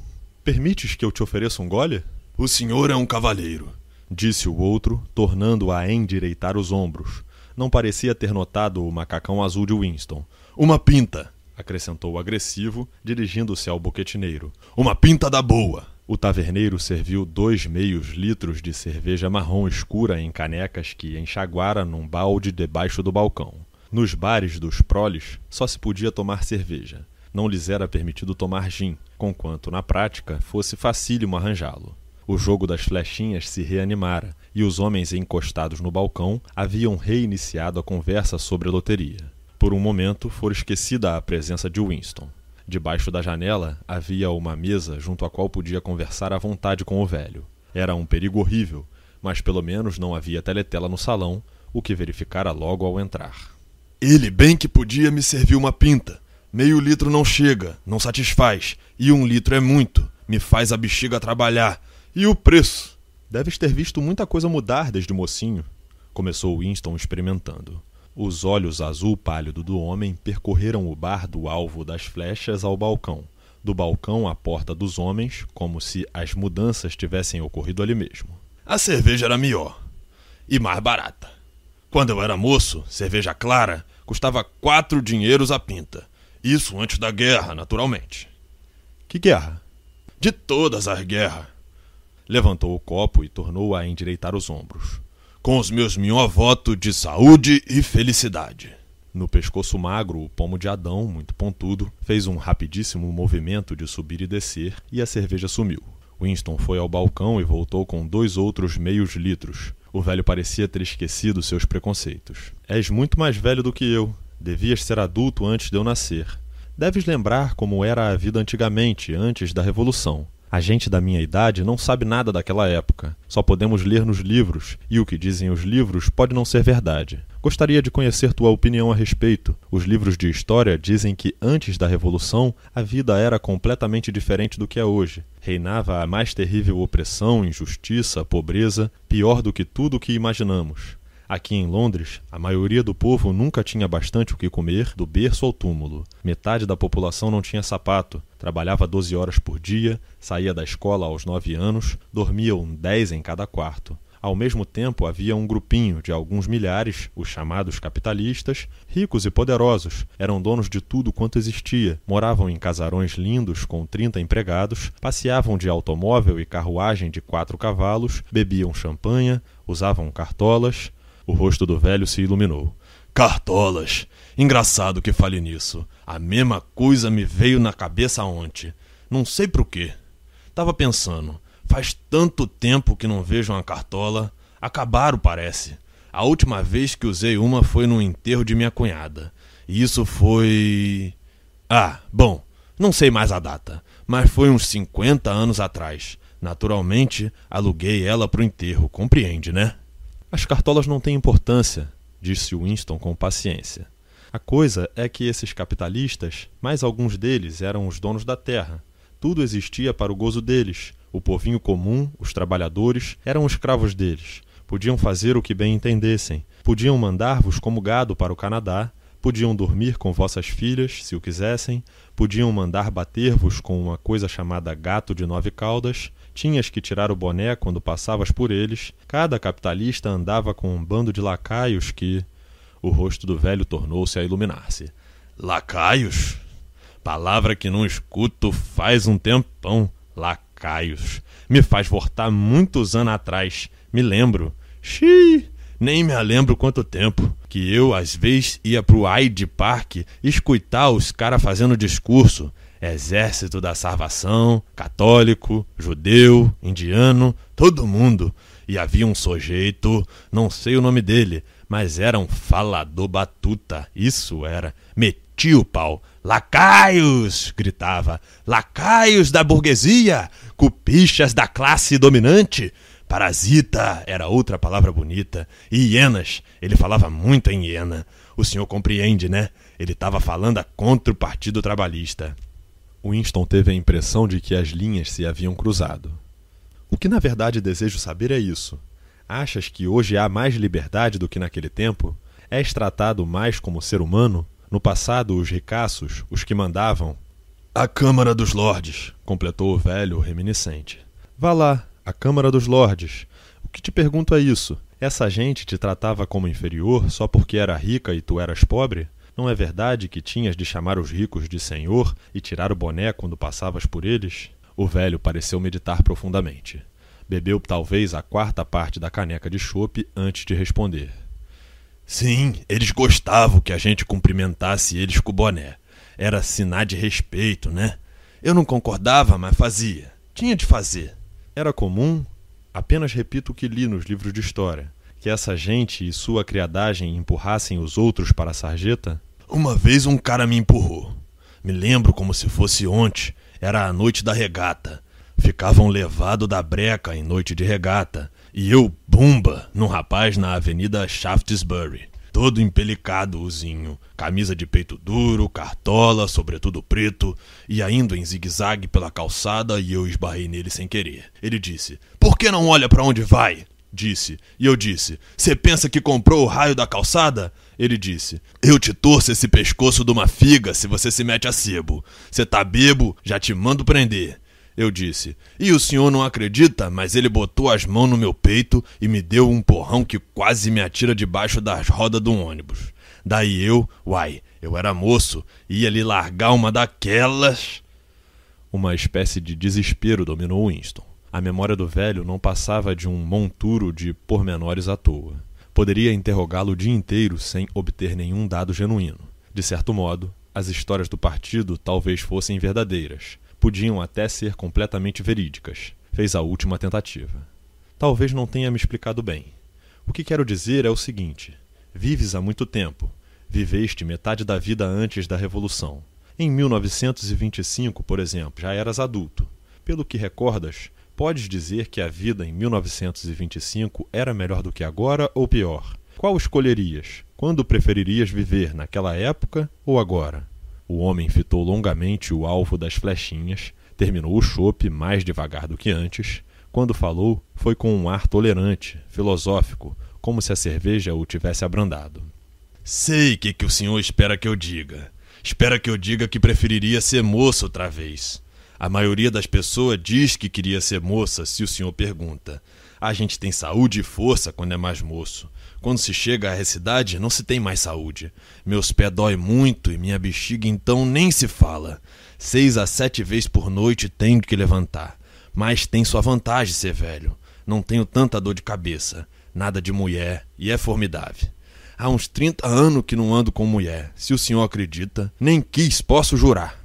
Permites que eu te ofereça um gole? O senhor é um cavalheiro, disse o outro, tornando a endireitar os ombros. Não parecia ter notado o macacão azul de Winston. Uma pinta, acrescentou agressivo, dirigindo-se ao boquetineiro. Uma pinta da boa. O taverneiro serviu dois meios litros de cerveja marrom escura em canecas que enxaguara num balde debaixo do balcão. Nos bares dos proles só se podia tomar cerveja. Não lhes era permitido tomar gin, conquanto na prática fosse facílimo arranjá-lo. O jogo das flechinhas se reanimara, e os homens encostados no balcão haviam reiniciado a conversa sobre a loteria. Por um momento fora esquecida a presença de Winston. Debaixo da janela havia uma mesa junto à qual podia conversar à vontade com o velho. Era um perigo horrível, mas pelo menos não havia teletela no salão, o que verificara logo ao entrar. Ele bem que podia me servir uma pinta. Meio litro não chega, não satisfaz, e um litro é muito, me faz a bexiga trabalhar. E o preço? Deves ter visto muita coisa mudar desde mocinho, começou Winston experimentando. Os olhos azul pálido do homem percorreram o bar do alvo das flechas ao balcão, do balcão à porta dos homens, como se as mudanças tivessem ocorrido ali mesmo. A cerveja era melhor e mais barata. Quando eu era moço, cerveja clara custava quatro dinheiros a pinta. Isso antes da guerra, naturalmente. Que guerra? De todas as guerras. Levantou o copo e tornou a endireitar os ombros. Com os meus melhor votos de saúde e felicidade. No pescoço magro, o pomo de Adão, muito pontudo, fez um rapidíssimo movimento de subir e descer e a cerveja sumiu. Winston foi ao balcão e voltou com dois outros meios litros, o velho parecia ter esquecido seus preconceitos. És muito mais velho do que eu. Devias ser adulto antes de eu nascer. Deves lembrar como era a vida antigamente, antes da Revolução. A gente da minha idade não sabe nada daquela época. Só podemos ler nos livros, e o que dizem os livros pode não ser verdade. Gostaria de conhecer tua opinião a respeito. Os livros de história dizem que antes da Revolução a vida era completamente diferente do que é hoje. Reinava a mais terrível opressão, injustiça, pobreza, pior do que tudo o que imaginamos. Aqui em Londres, a maioria do povo nunca tinha bastante o que comer, do berço ao túmulo. Metade da população não tinha sapato, trabalhava 12 horas por dia, saía da escola aos 9 anos, dormiam 10 em cada quarto. Ao mesmo tempo, havia um grupinho de alguns milhares, os chamados capitalistas, ricos e poderosos, eram donos de tudo quanto existia, moravam em casarões lindos com 30 empregados, passeavam de automóvel e carruagem de quatro cavalos, bebiam champanha, usavam cartolas, o rosto do velho se iluminou. Cartolas! Engraçado que fale nisso. A mesma coisa me veio na cabeça ontem. Não sei por quê. Tava pensando, faz tanto tempo que não vejo uma cartola. Acabaram, parece. A última vez que usei uma foi no enterro de minha cunhada. E isso foi. Ah, bom, não sei mais a data, mas foi uns 50 anos atrás. Naturalmente, aluguei ela pro enterro, compreende, né? As cartolas não têm importância, disse Winston com paciência. A coisa é que esses capitalistas, mais alguns deles, eram os donos da terra. Tudo existia para o gozo deles. O povinho comum, os trabalhadores, eram escravos deles. Podiam fazer o que bem entendessem. Podiam mandar-vos como gado para o Canadá. Podiam dormir com vossas filhas, se o quisessem. Podiam mandar bater-vos com uma coisa chamada gato de nove caudas tinhas que tirar o boné quando passavas por eles, cada capitalista andava com um bando de lacaios que. O rosto do velho tornou-se a iluminar-se. Lacaios? Palavra que não escuto faz um tempão. Lacaios. Me faz voltar muitos anos atrás. Me lembro. Xiii! Nem me lembro quanto tempo. Que eu, às vezes, ia pro Hyde Park escutar os caras fazendo discurso. Exército da Salvação, católico, judeu, indiano, todo mundo. E havia um sujeito, não sei o nome dele, mas era um falador batuta. Isso era. Metia o pau. Lacaios! gritava. Lacaios da burguesia! Cupichas da classe dominante! Parasita era outra palavra bonita. E hienas. Ele falava muito em hiena. O senhor compreende, né? Ele estava falando contra o Partido Trabalhista. Winston teve a impressão de que as linhas se haviam cruzado. O que na verdade desejo saber é isso. Achas que hoje há mais liberdade do que naquele tempo? És tratado mais como ser humano? No passado, os ricaços, os que mandavam. A Câmara dos Lordes, completou o velho reminiscente. Vá lá, a Câmara dos Lordes. O que te pergunto é isso? Essa gente te tratava como inferior só porque era rica e tu eras pobre? Não é verdade que tinhas de chamar os ricos de senhor e tirar o boné quando passavas por eles? O velho pareceu meditar profundamente. Bebeu talvez a quarta parte da caneca de chope antes de responder. Sim, eles gostavam que a gente cumprimentasse eles com o boné. Era sinal de respeito, né? Eu não concordava, mas fazia. Tinha de fazer. Era comum? Apenas repito o que li nos livros de história. Que essa gente e sua criadagem empurrassem os outros para a sarjeta? Uma vez um cara me empurrou. Me lembro como se fosse ontem. Era a noite da regata. Ficavam levado da breca em noite de regata. E eu, bumba, num rapaz na avenida Shaftesbury. Todo empelicadozinho, camisa de peito duro, cartola, sobretudo preto, e indo em zigue-zague pela calçada e eu esbarrei nele sem querer. Ele disse: Por que não olha para onde vai? Disse. E eu disse: Você pensa que comprou o raio da calçada? Ele disse: Eu te torço esse pescoço de uma figa se você se mete a sebo. Você tá bebo, já te mando prender. Eu disse: E o senhor não acredita, mas ele botou as mãos no meu peito e me deu um porrão que quase me atira debaixo das rodas do ônibus. Daí eu, uai, eu era moço, ia lhe largar uma daquelas. Uma espécie de desespero dominou Winston. A memória do velho não passava de um monturo de pormenores à toa. Poderia interrogá-lo o dia inteiro sem obter nenhum dado genuíno. De certo modo, as histórias do partido talvez fossem verdadeiras. Podiam até ser completamente verídicas. Fez a última tentativa. Talvez não tenha me explicado bem. O que quero dizer é o seguinte: vives há muito tempo. Viveste metade da vida antes da Revolução. Em 1925, por exemplo, já eras adulto. Pelo que recordas, Podes dizer que a vida em 1925 era melhor do que agora ou pior? Qual escolherias? Quando preferirias viver, naquela época ou agora? O homem fitou longamente o alvo das flechinhas, terminou o chope mais devagar do que antes. Quando falou, foi com um ar tolerante, filosófico, como se a cerveja o tivesse abrandado. Sei que que o senhor espera que eu diga. Espera que eu diga que preferiria ser moço outra vez. A maioria das pessoas diz que queria ser moça se o senhor pergunta. A gente tem saúde e força quando é mais moço. Quando se chega a essa idade, não se tem mais saúde. Meus pés dói muito e minha bexiga então nem se fala. Seis a sete vezes por noite tenho que levantar. Mas tem sua vantagem ser velho. Não tenho tanta dor de cabeça. Nada de mulher e é formidável. Há uns 30 anos que não ando com mulher. Se o senhor acredita, nem quis, posso jurar.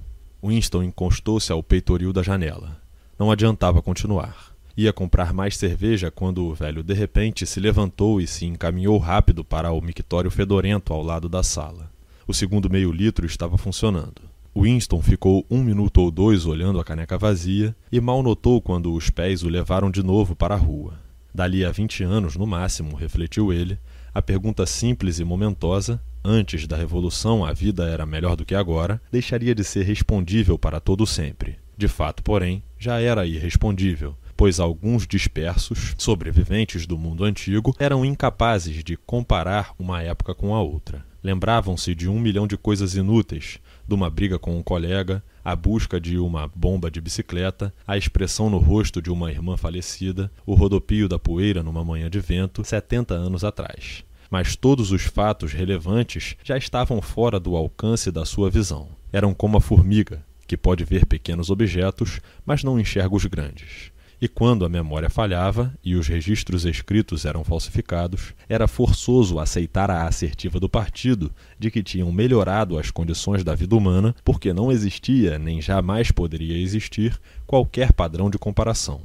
Winston encostou-se ao peitoril da janela. Não adiantava continuar. Ia comprar mais cerveja quando o velho de repente se levantou e se encaminhou rápido para o mictório fedorento ao lado da sala. O segundo meio litro estava funcionando. Winston ficou um minuto ou dois olhando a caneca vazia e mal notou quando os pés o levaram de novo para a rua. Dali a vinte anos, no máximo, refletiu ele, a pergunta simples e momentosa antes da Revolução a vida era melhor do que agora, deixaria de ser respondível para todo sempre. De fato, porém, já era irrespondível, pois alguns dispersos, sobreviventes do mundo antigo, eram incapazes de comparar uma época com a outra. Lembravam-se de um milhão de coisas inúteis, de uma briga com um colega, a busca de uma bomba de bicicleta, a expressão no rosto de uma irmã falecida, o rodopio da poeira numa manhã de vento, setenta anos atrás mas todos os fatos relevantes já estavam fora do alcance da sua visão. Eram como a formiga, que pode ver pequenos objetos, mas não enxerga os grandes. E quando a memória falhava e os registros escritos eram falsificados, era forçoso aceitar a assertiva do partido de que tinham melhorado as condições da vida humana porque não existia nem jamais poderia existir qualquer padrão de comparação.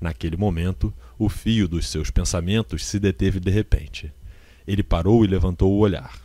Naquele momento, o fio dos seus pensamentos se deteve de repente. Ele parou e levantou o olhar.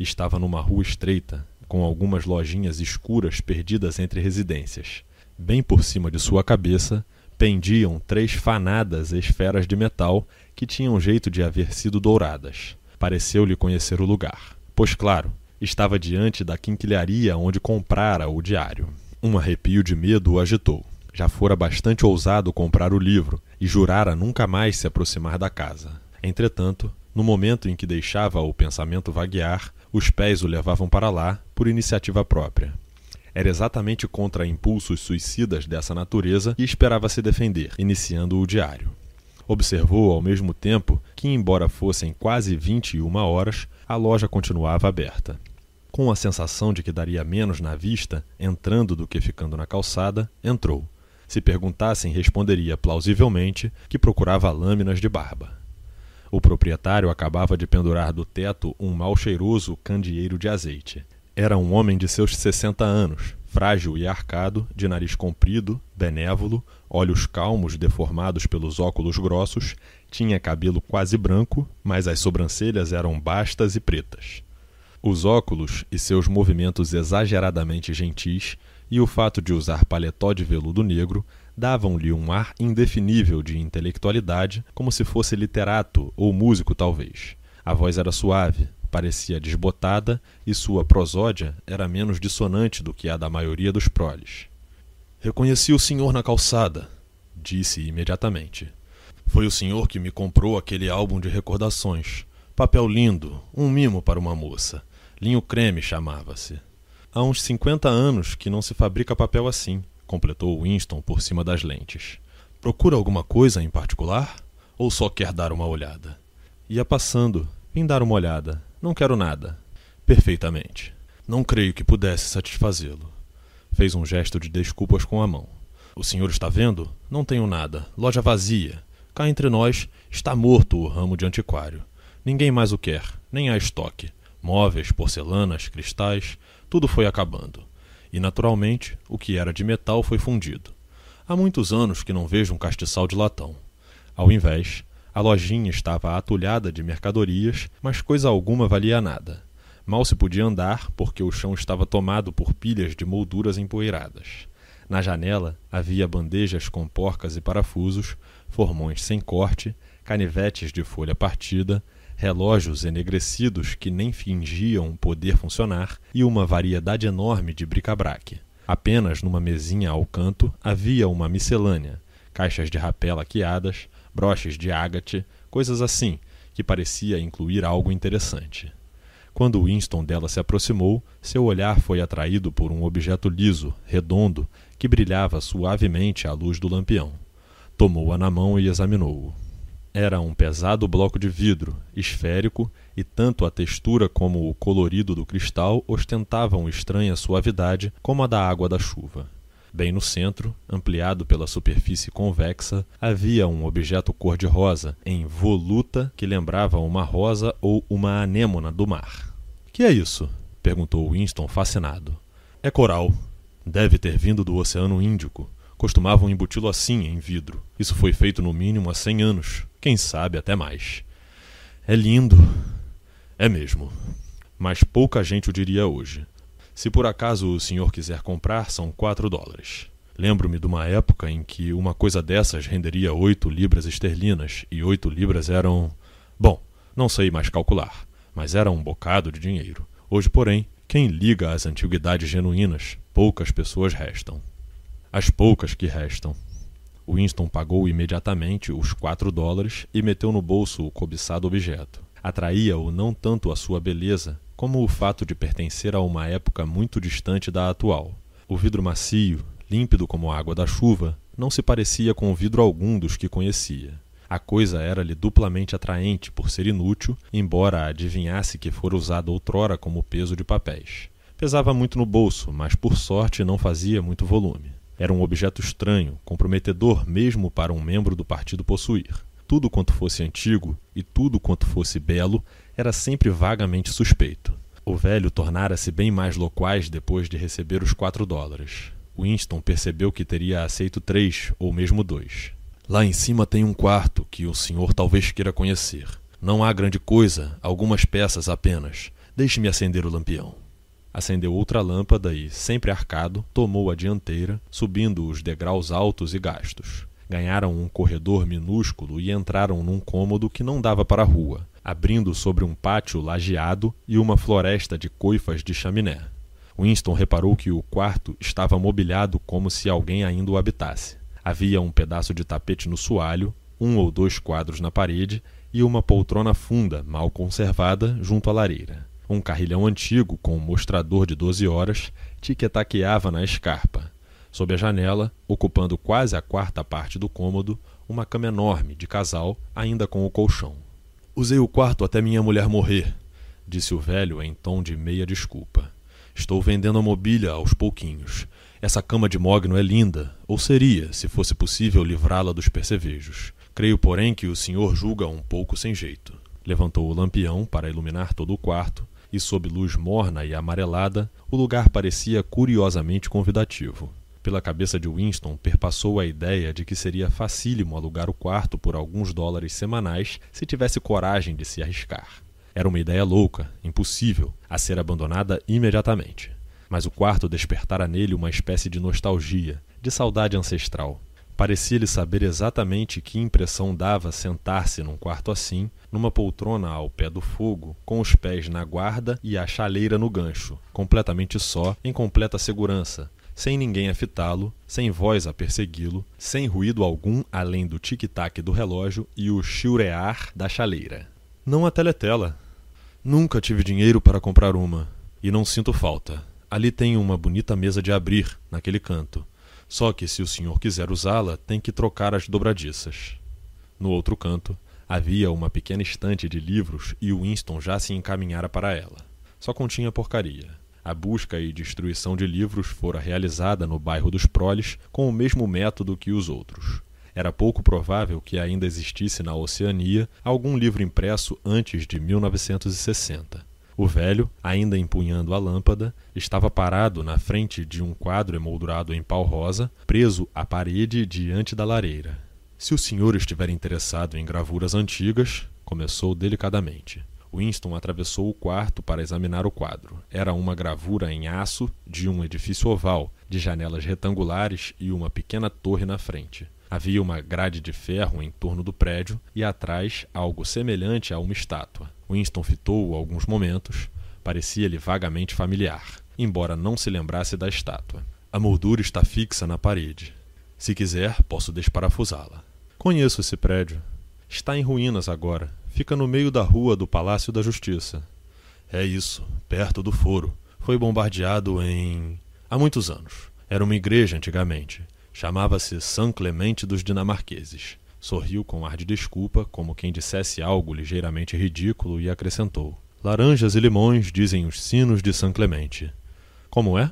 Estava numa rua estreita, com algumas lojinhas escuras perdidas entre residências. Bem por cima de sua cabeça pendiam três fanadas esferas de metal que tinham jeito de haver sido douradas. Pareceu-lhe conhecer o lugar, pois, claro, estava diante da quinquilharia onde comprara o diário. Um arrepio de medo o agitou. Já fora bastante ousado comprar o livro e jurara nunca mais se aproximar da casa. Entretanto, no momento em que deixava o pensamento vaguear, os pés o levavam para lá por iniciativa própria. Era exatamente contra impulsos suicidas dessa natureza e esperava se defender, iniciando o diário. Observou ao mesmo tempo que, embora fossem quase vinte e uma horas, a loja continuava aberta. Com a sensação de que daria menos na vista, entrando do que ficando na calçada, entrou. Se perguntassem, responderia plausivelmente que procurava lâminas de barba. O proprietário acabava de pendurar do teto um mal cheiroso candeeiro de azeite. Era um homem de seus sessenta anos, frágil e arcado, de nariz comprido, benévolo, olhos calmos deformados pelos óculos grossos, tinha cabelo quase branco, mas as sobrancelhas eram bastas e pretas. Os óculos e seus movimentos exageradamente gentis e o fato de usar paletó de veludo negro davam-lhe um ar indefinível de intelectualidade, como se fosse literato ou músico talvez. A voz era suave, parecia desbotada e sua prosódia era menos dissonante do que a da maioria dos proles. Reconheci o senhor na calçada, disse imediatamente. Foi o senhor que me comprou aquele álbum de recordações. Papel lindo, um mimo para uma moça. Linho creme chamava-se. Há uns cinquenta anos que não se fabrica papel assim, completou Winston por cima das lentes. Procura alguma coisa em particular? Ou só quer dar uma olhada? Ia passando. Vim dar uma olhada. Não quero nada. Perfeitamente. Não creio que pudesse satisfazê-lo. Fez um gesto de desculpas com a mão. O senhor está vendo? Não tenho nada. Loja vazia. Cá entre nós está morto o ramo de antiquário. Ninguém mais o quer, nem há estoque. Móveis, porcelanas, cristais, tudo foi acabando. E naturalmente, o que era de metal foi fundido. Há muitos anos que não vejo um castiçal de latão. Ao invés, a lojinha estava atulhada de mercadorias, mas coisa alguma valia nada. Mal se podia andar porque o chão estava tomado por pilhas de molduras empoeiradas. Na janela havia bandejas com porcas e parafusos, formões sem corte, canivetes de folha partida, relógios enegrecidos que nem fingiam poder funcionar e uma variedade enorme de bric-a-brac. Apenas numa mesinha ao canto havia uma miscelânea, caixas de rapé laqueadas, broches de ágate, coisas assim, que parecia incluir algo interessante. Quando Winston dela se aproximou, seu olhar foi atraído por um objeto liso, redondo, que brilhava suavemente à luz do lampião. Tomou-a na mão e examinou-o. Era um pesado bloco de vidro, esférico, e tanto a textura como o colorido do cristal ostentavam estranha suavidade como a da água da chuva. Bem no centro, ampliado pela superfície convexa, havia um objeto cor-de-rosa, em voluta, que lembrava uma rosa ou uma anêmona do mar. Que é isso? perguntou Winston, fascinado. É coral. Deve ter vindo do Oceano Índico. Costumavam embuti-lo assim, em vidro. Isso foi feito no mínimo há cem anos. Quem sabe até mais. É lindo. É mesmo. Mas pouca gente o diria hoje. Se por acaso o senhor quiser comprar, são quatro dólares. Lembro-me de uma época em que uma coisa dessas renderia oito libras esterlinas, e oito libras eram. Bom, não sei mais calcular, mas era um bocado de dinheiro. Hoje, porém, quem liga às antiguidades genuínas, poucas pessoas restam. As poucas que restam. Winston pagou imediatamente os quatro dólares e meteu no bolso o cobiçado objeto. Atraía-o não tanto a sua beleza, como o fato de pertencer a uma época muito distante da atual. O vidro macio, límpido como a água da chuva, não se parecia com vidro algum dos que conhecia. A coisa era-lhe duplamente atraente por ser inútil, embora adivinhasse que fora usada outrora como peso de papéis. Pesava muito no bolso, mas por sorte não fazia muito volume. Era um objeto estranho, comprometedor mesmo para um membro do partido possuir. Tudo quanto fosse antigo e tudo quanto fosse belo era sempre vagamente suspeito. O velho tornara-se bem mais loquaz depois de receber os quatro dólares. Winston percebeu que teria aceito três ou mesmo dois. Lá em cima tem um quarto que o senhor talvez queira conhecer. Não há grande coisa, algumas peças apenas. Deixe-me acender o lampião. Acendeu outra lâmpada e, sempre arcado, tomou a dianteira, subindo os degraus altos e gastos. Ganharam um corredor minúsculo e entraram num cômodo que não dava para a rua, abrindo sobre um pátio lajeado e uma floresta de coifas de chaminé. Winston reparou que o quarto estava mobiliado como se alguém ainda o habitasse. Havia um pedaço de tapete no soalho, um ou dois quadros na parede e uma poltrona funda, mal conservada, junto à lareira. Um carrilhão antigo, com um mostrador de doze horas, tiquetaqueava na escarpa. Sob a janela, ocupando quase a quarta parte do cômodo, uma cama enorme, de casal, ainda com o colchão. Usei o quarto até minha mulher morrer, disse o velho em tom de meia desculpa. Estou vendendo a mobília aos pouquinhos. Essa cama de mogno é linda, ou seria, se fosse possível livrá-la dos percevejos. Creio, porém, que o senhor julga um pouco sem jeito. Levantou o lampião para iluminar todo o quarto, e sob luz morna e amarelada, o lugar parecia curiosamente convidativo. Pela cabeça de Winston perpassou a ideia de que seria facílimo alugar o quarto por alguns dólares semanais se tivesse coragem de se arriscar. Era uma ideia louca, impossível, a ser abandonada imediatamente. Mas o quarto despertara nele uma espécie de nostalgia, de saudade ancestral. Parecia-lhe saber exatamente que impressão dava sentar-se num quarto assim, numa poltrona ao pé do fogo, com os pés na guarda e a chaleira no gancho, completamente só, em completa segurança, sem ninguém a fitá-lo, sem voz a persegui-lo, sem ruído algum além do tic-tac do relógio e o chiurear da chaleira. Não a teletela. Nunca tive dinheiro para comprar uma, e não sinto falta. Ali tem uma bonita mesa de abrir, naquele canto só que se o senhor quiser usá-la, tem que trocar as dobradiças. No outro canto, havia uma pequena estante de livros e Winston já se encaminhara para ela. Só continha porcaria. A busca e destruição de livros fora realizada no bairro dos Proles com o mesmo método que os outros. Era pouco provável que ainda existisse na Oceania algum livro impresso antes de 1960. O velho, ainda empunhando a lâmpada, estava parado na frente de um quadro emoldurado em pau rosa, preso à parede diante da lareira. Se o senhor estiver interessado em gravuras antigas, começou delicadamente. Winston atravessou o quarto para examinar o quadro. Era uma gravura em aço de um edifício oval, de janelas retangulares e uma pequena torre na frente. Havia uma grade de ferro em torno do prédio e atrás algo semelhante a uma estátua. Winston fitou-o alguns momentos. Parecia-lhe vagamente familiar, embora não se lembrasse da estátua. A moldura está fixa na parede. Se quiser, posso desparafusá-la. Conheço esse prédio. Está em ruínas agora. Fica no meio da rua do Palácio da Justiça. É isso, perto do foro. Foi bombardeado em. há muitos anos. Era uma igreja antigamente. Chamava-se São Clemente dos Dinamarqueses. Sorriu com ar de desculpa, como quem dissesse algo ligeiramente ridículo, e acrescentou: Laranjas e limões, dizem os sinos de São Clemente. Como é?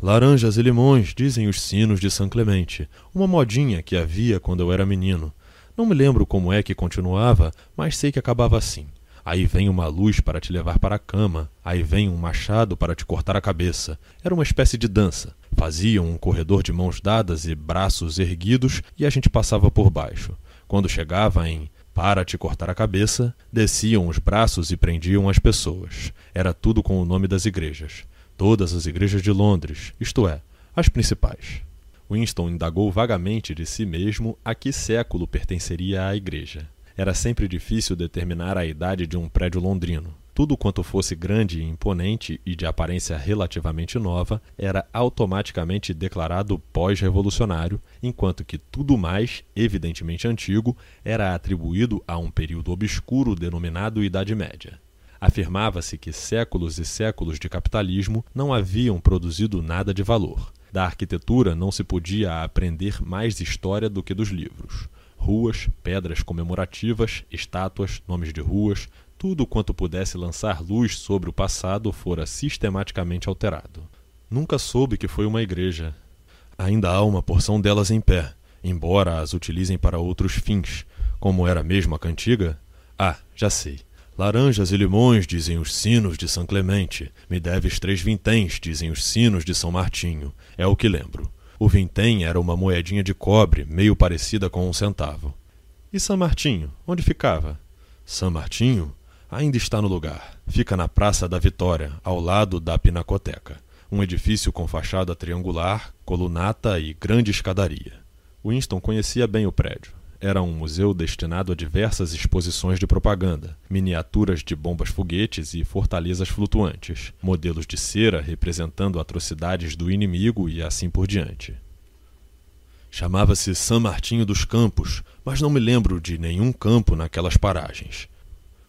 Laranjas e limões, dizem os sinos de São Clemente. Uma modinha que havia quando eu era menino. Não me lembro como é que continuava, mas sei que acabava assim. Aí vem uma luz para te levar para a cama, aí vem um machado para te cortar a cabeça. Era uma espécie de dança. Faziam um corredor de mãos dadas e braços erguidos e a gente passava por baixo. Quando chegava em para te cortar a cabeça, desciam os braços e prendiam as pessoas. Era tudo com o nome das igrejas. Todas as igrejas de Londres, isto é, as principais. Winston indagou vagamente de si mesmo a que século pertenceria a igreja. Era sempre difícil determinar a idade de um prédio londrino. Tudo quanto fosse grande e imponente e de aparência relativamente nova era automaticamente declarado pós-revolucionário, enquanto que tudo mais, evidentemente antigo, era atribuído a um período obscuro denominado Idade Média. Afirmava-se que séculos e séculos de capitalismo não haviam produzido nada de valor. Da arquitetura não se podia aprender mais história do que dos livros. Ruas, pedras comemorativas, estátuas, nomes de ruas, tudo quanto pudesse lançar luz sobre o passado fora sistematicamente alterado. Nunca soube que foi uma igreja. Ainda há uma porção delas em pé, embora as utilizem para outros fins. Como era mesmo a cantiga? Ah, já sei. Laranjas e limões, dizem os sinos de São Clemente. Me deves três vinténs, dizem os sinos de São Martinho. É o que lembro. O vintém era uma moedinha de cobre, meio parecida com um centavo. E São Martinho, onde ficava? São Martinho ainda está no lugar. Fica na Praça da Vitória, ao lado da Pinacoteca. Um edifício com fachada triangular, colunata e grande escadaria. Winston conhecia bem o prédio. Era um museu destinado a diversas exposições de propaganda, miniaturas de bombas foguetes e fortalezas flutuantes, modelos de cera representando atrocidades do inimigo e assim por diante. Chamava-se São Martinho dos Campos, mas não me lembro de nenhum campo naquelas paragens.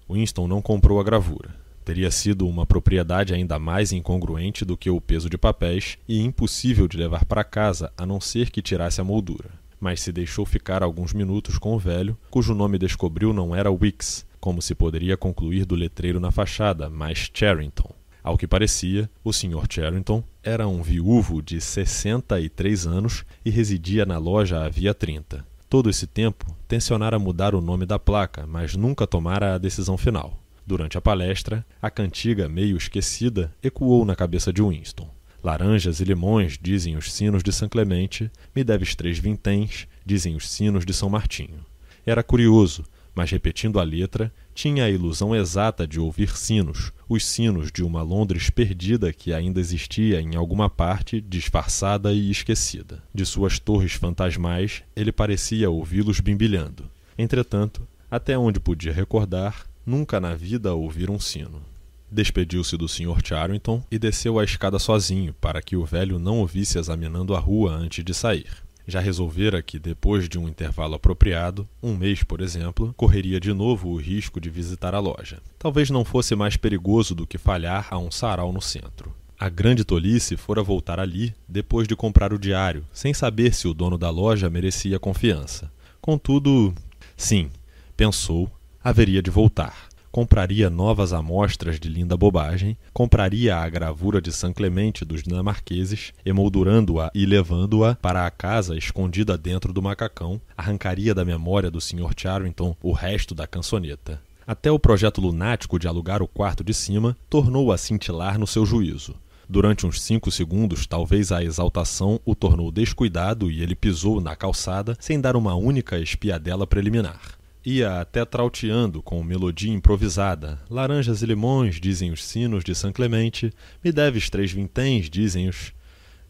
Winston não comprou a gravura. Teria sido uma propriedade ainda mais incongruente do que o peso de papéis e impossível de levar para casa a não ser que tirasse a moldura. Mas se deixou ficar alguns minutos com o velho, cujo nome descobriu não era Wicks, como se poderia concluir do letreiro na fachada, mas Charrington. Ao que parecia, o Sr. Charrington era um viúvo de 63 anos e residia na loja havia 30. Todo esse tempo, tensionara mudar o nome da placa, mas nunca tomara a decisão final. Durante a palestra, a cantiga, meio esquecida, ecoou na cabeça de Winston. Laranjas e limões, dizem os sinos de São Clemente, me deves três vinténs, dizem os sinos de São Martinho. Era curioso, mas repetindo a letra, tinha a ilusão exata de ouvir sinos, os sinos de uma Londres perdida que ainda existia em alguma parte, disfarçada e esquecida. De suas torres fantasmais, ele parecia ouvi-los bimbilhando. Entretanto, até onde podia recordar, nunca na vida ouvira um sino. Despediu-se do Sr. Charrington e desceu a escada sozinho, para que o velho não o visse examinando a rua antes de sair já resolvera que, depois de um intervalo apropriado, um mês, por exemplo, correria de novo o risco de visitar a loja. Talvez não fosse mais perigoso do que falhar a um sarau no centro. A grande tolice fora voltar ali depois de comprar o diário, sem saber se o dono da loja merecia confiança. Contudo, sim, pensou, haveria de voltar compraria novas amostras de linda bobagem, compraria a gravura de São Clemente dos dinamarqueses, emoldurando-a e levando-a para a casa escondida dentro do macacão, arrancaria da memória do Sr. Charrington o resto da cançoneta. Até o projeto lunático de alugar o quarto de cima tornou a cintilar no seu juízo. Durante uns cinco segundos, talvez a exaltação o tornou descuidado e ele pisou na calçada sem dar uma única espiadela preliminar. Ia até trauteando com melodia improvisada. Laranjas e limões, dizem os sinos de São Clemente. Me deves três vinténs, dizem os.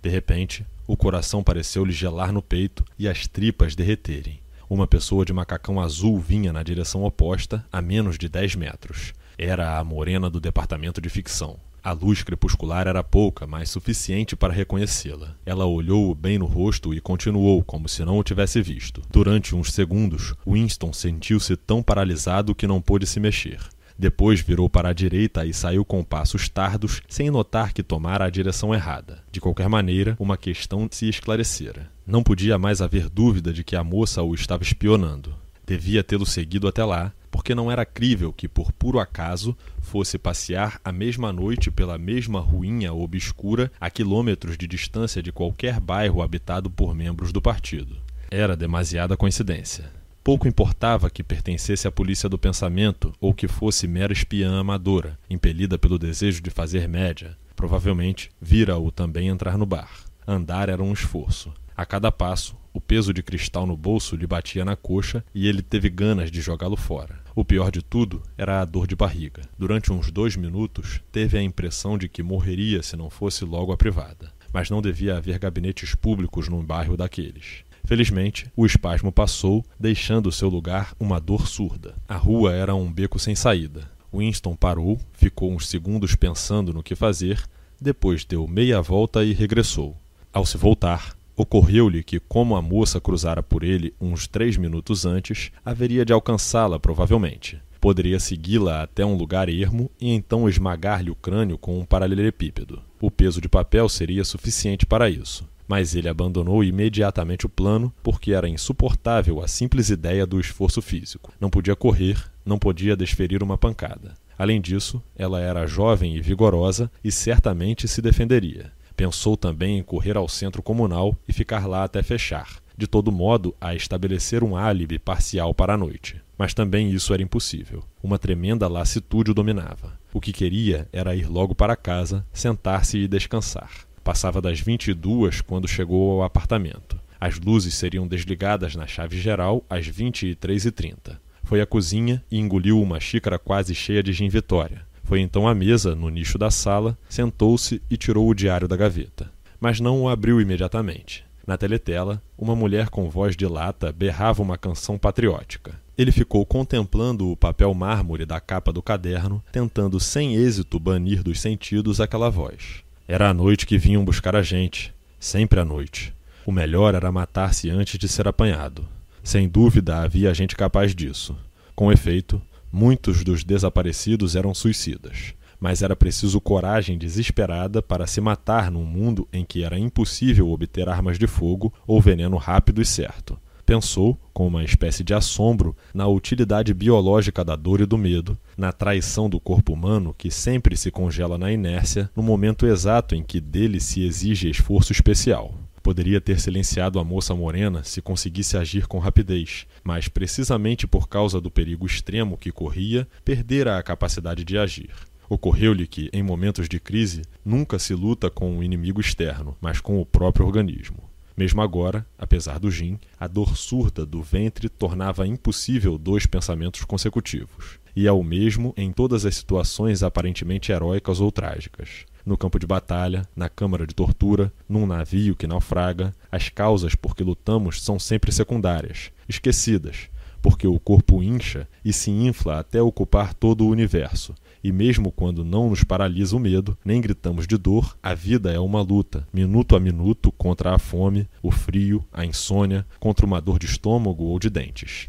De repente, o coração pareceu-lhe gelar no peito e as tripas derreterem. Uma pessoa de macacão azul vinha na direção oposta, a menos de dez metros. Era a morena do departamento de ficção. A luz crepuscular era pouca, mas suficiente para reconhecê-la. Ela olhou-o bem no rosto e continuou, como se não o tivesse visto. Durante uns segundos, Winston sentiu-se tão paralisado que não pôde se mexer. Depois virou para a direita e saiu com passos tardos, sem notar que tomara a direção errada. De qualquer maneira, uma questão se esclarecera. Não podia mais haver dúvida de que a moça o estava espionando. Devia tê-lo seguido até lá, porque não era crível que, por puro acaso, fosse passear a mesma noite pela mesma ruinha obscura a quilômetros de distância de qualquer bairro habitado por membros do partido. Era demasiada coincidência. Pouco importava que pertencesse à polícia do pensamento ou que fosse mera espiã amadora, impelida pelo desejo de fazer média. Provavelmente vira-o também entrar no bar. Andar era um esforço. A cada passo, o peso de cristal no bolso lhe batia na coxa e ele teve ganas de jogá-lo fora. O pior de tudo era a dor de barriga. Durante uns dois minutos, teve a impressão de que morreria se não fosse logo a privada. Mas não devia haver gabinetes públicos num bairro daqueles. Felizmente, o espasmo passou, deixando seu lugar uma dor surda. A rua era um beco sem saída. Winston parou, ficou uns segundos pensando no que fazer, depois deu meia volta e regressou. Ao se voltar, Ocorreu-lhe que, como a moça cruzara por ele uns três minutos antes, haveria de alcançá-la provavelmente. Poderia segui-la até um lugar ermo e então esmagar-lhe o crânio com um paralelepípedo. O peso de papel seria suficiente para isso. Mas ele abandonou imediatamente o plano porque era insuportável a simples ideia do esforço físico. Não podia correr, não podia desferir uma pancada. Além disso, ela era jovem e vigorosa e certamente se defenderia Pensou também em correr ao centro comunal e ficar lá até fechar, de todo modo a estabelecer um álibi parcial para a noite. Mas também isso era impossível. Uma tremenda lassitude o dominava. O que queria era ir logo para casa, sentar-se e descansar. Passava das 22 quando chegou ao apartamento. As luzes seriam desligadas na chave geral às 23h30. Foi à cozinha e engoliu uma xícara quase cheia de gin Vitória. Foi então à mesa, no nicho da sala, sentou-se e tirou o diário da gaveta. Mas não o abriu imediatamente. Na teletela, uma mulher com voz de lata berrava uma canção patriótica. Ele ficou contemplando o papel mármore da capa do caderno, tentando sem êxito banir dos sentidos aquela voz. Era a noite que vinham buscar a gente, sempre à noite. O melhor era matar-se antes de ser apanhado. Sem dúvida havia gente capaz disso. Com efeito, muitos dos desaparecidos eram suicidas mas era preciso coragem desesperada para se matar num mundo em que era impossível obter armas de fogo ou veneno rápido e certo. Pensou, com uma espécie de assombro, na utilidade biológica da dor e do medo, na traição do corpo humano que sempre se congela na inércia no momento exato em que dele se exige esforço especial. Poderia ter silenciado a moça morena se conseguisse agir com rapidez, mas precisamente por causa do perigo extremo que corria, perdera a capacidade de agir. Ocorreu-lhe que, em momentos de crise, nunca se luta com um inimigo externo, mas com o próprio organismo. Mesmo agora, apesar do gin, a dor surda do ventre tornava impossível dois pensamentos consecutivos. E é o mesmo em todas as situações aparentemente heróicas ou trágicas. No campo de batalha, na câmara de tortura, num navio que naufraga, as causas por que lutamos são sempre secundárias, esquecidas, porque o corpo incha e se infla até ocupar todo o universo, e mesmo quando não nos paralisa o medo, nem gritamos de dor, a vida é uma luta, minuto a minuto, contra a fome, o frio, a insônia, contra uma dor de estômago ou de dentes.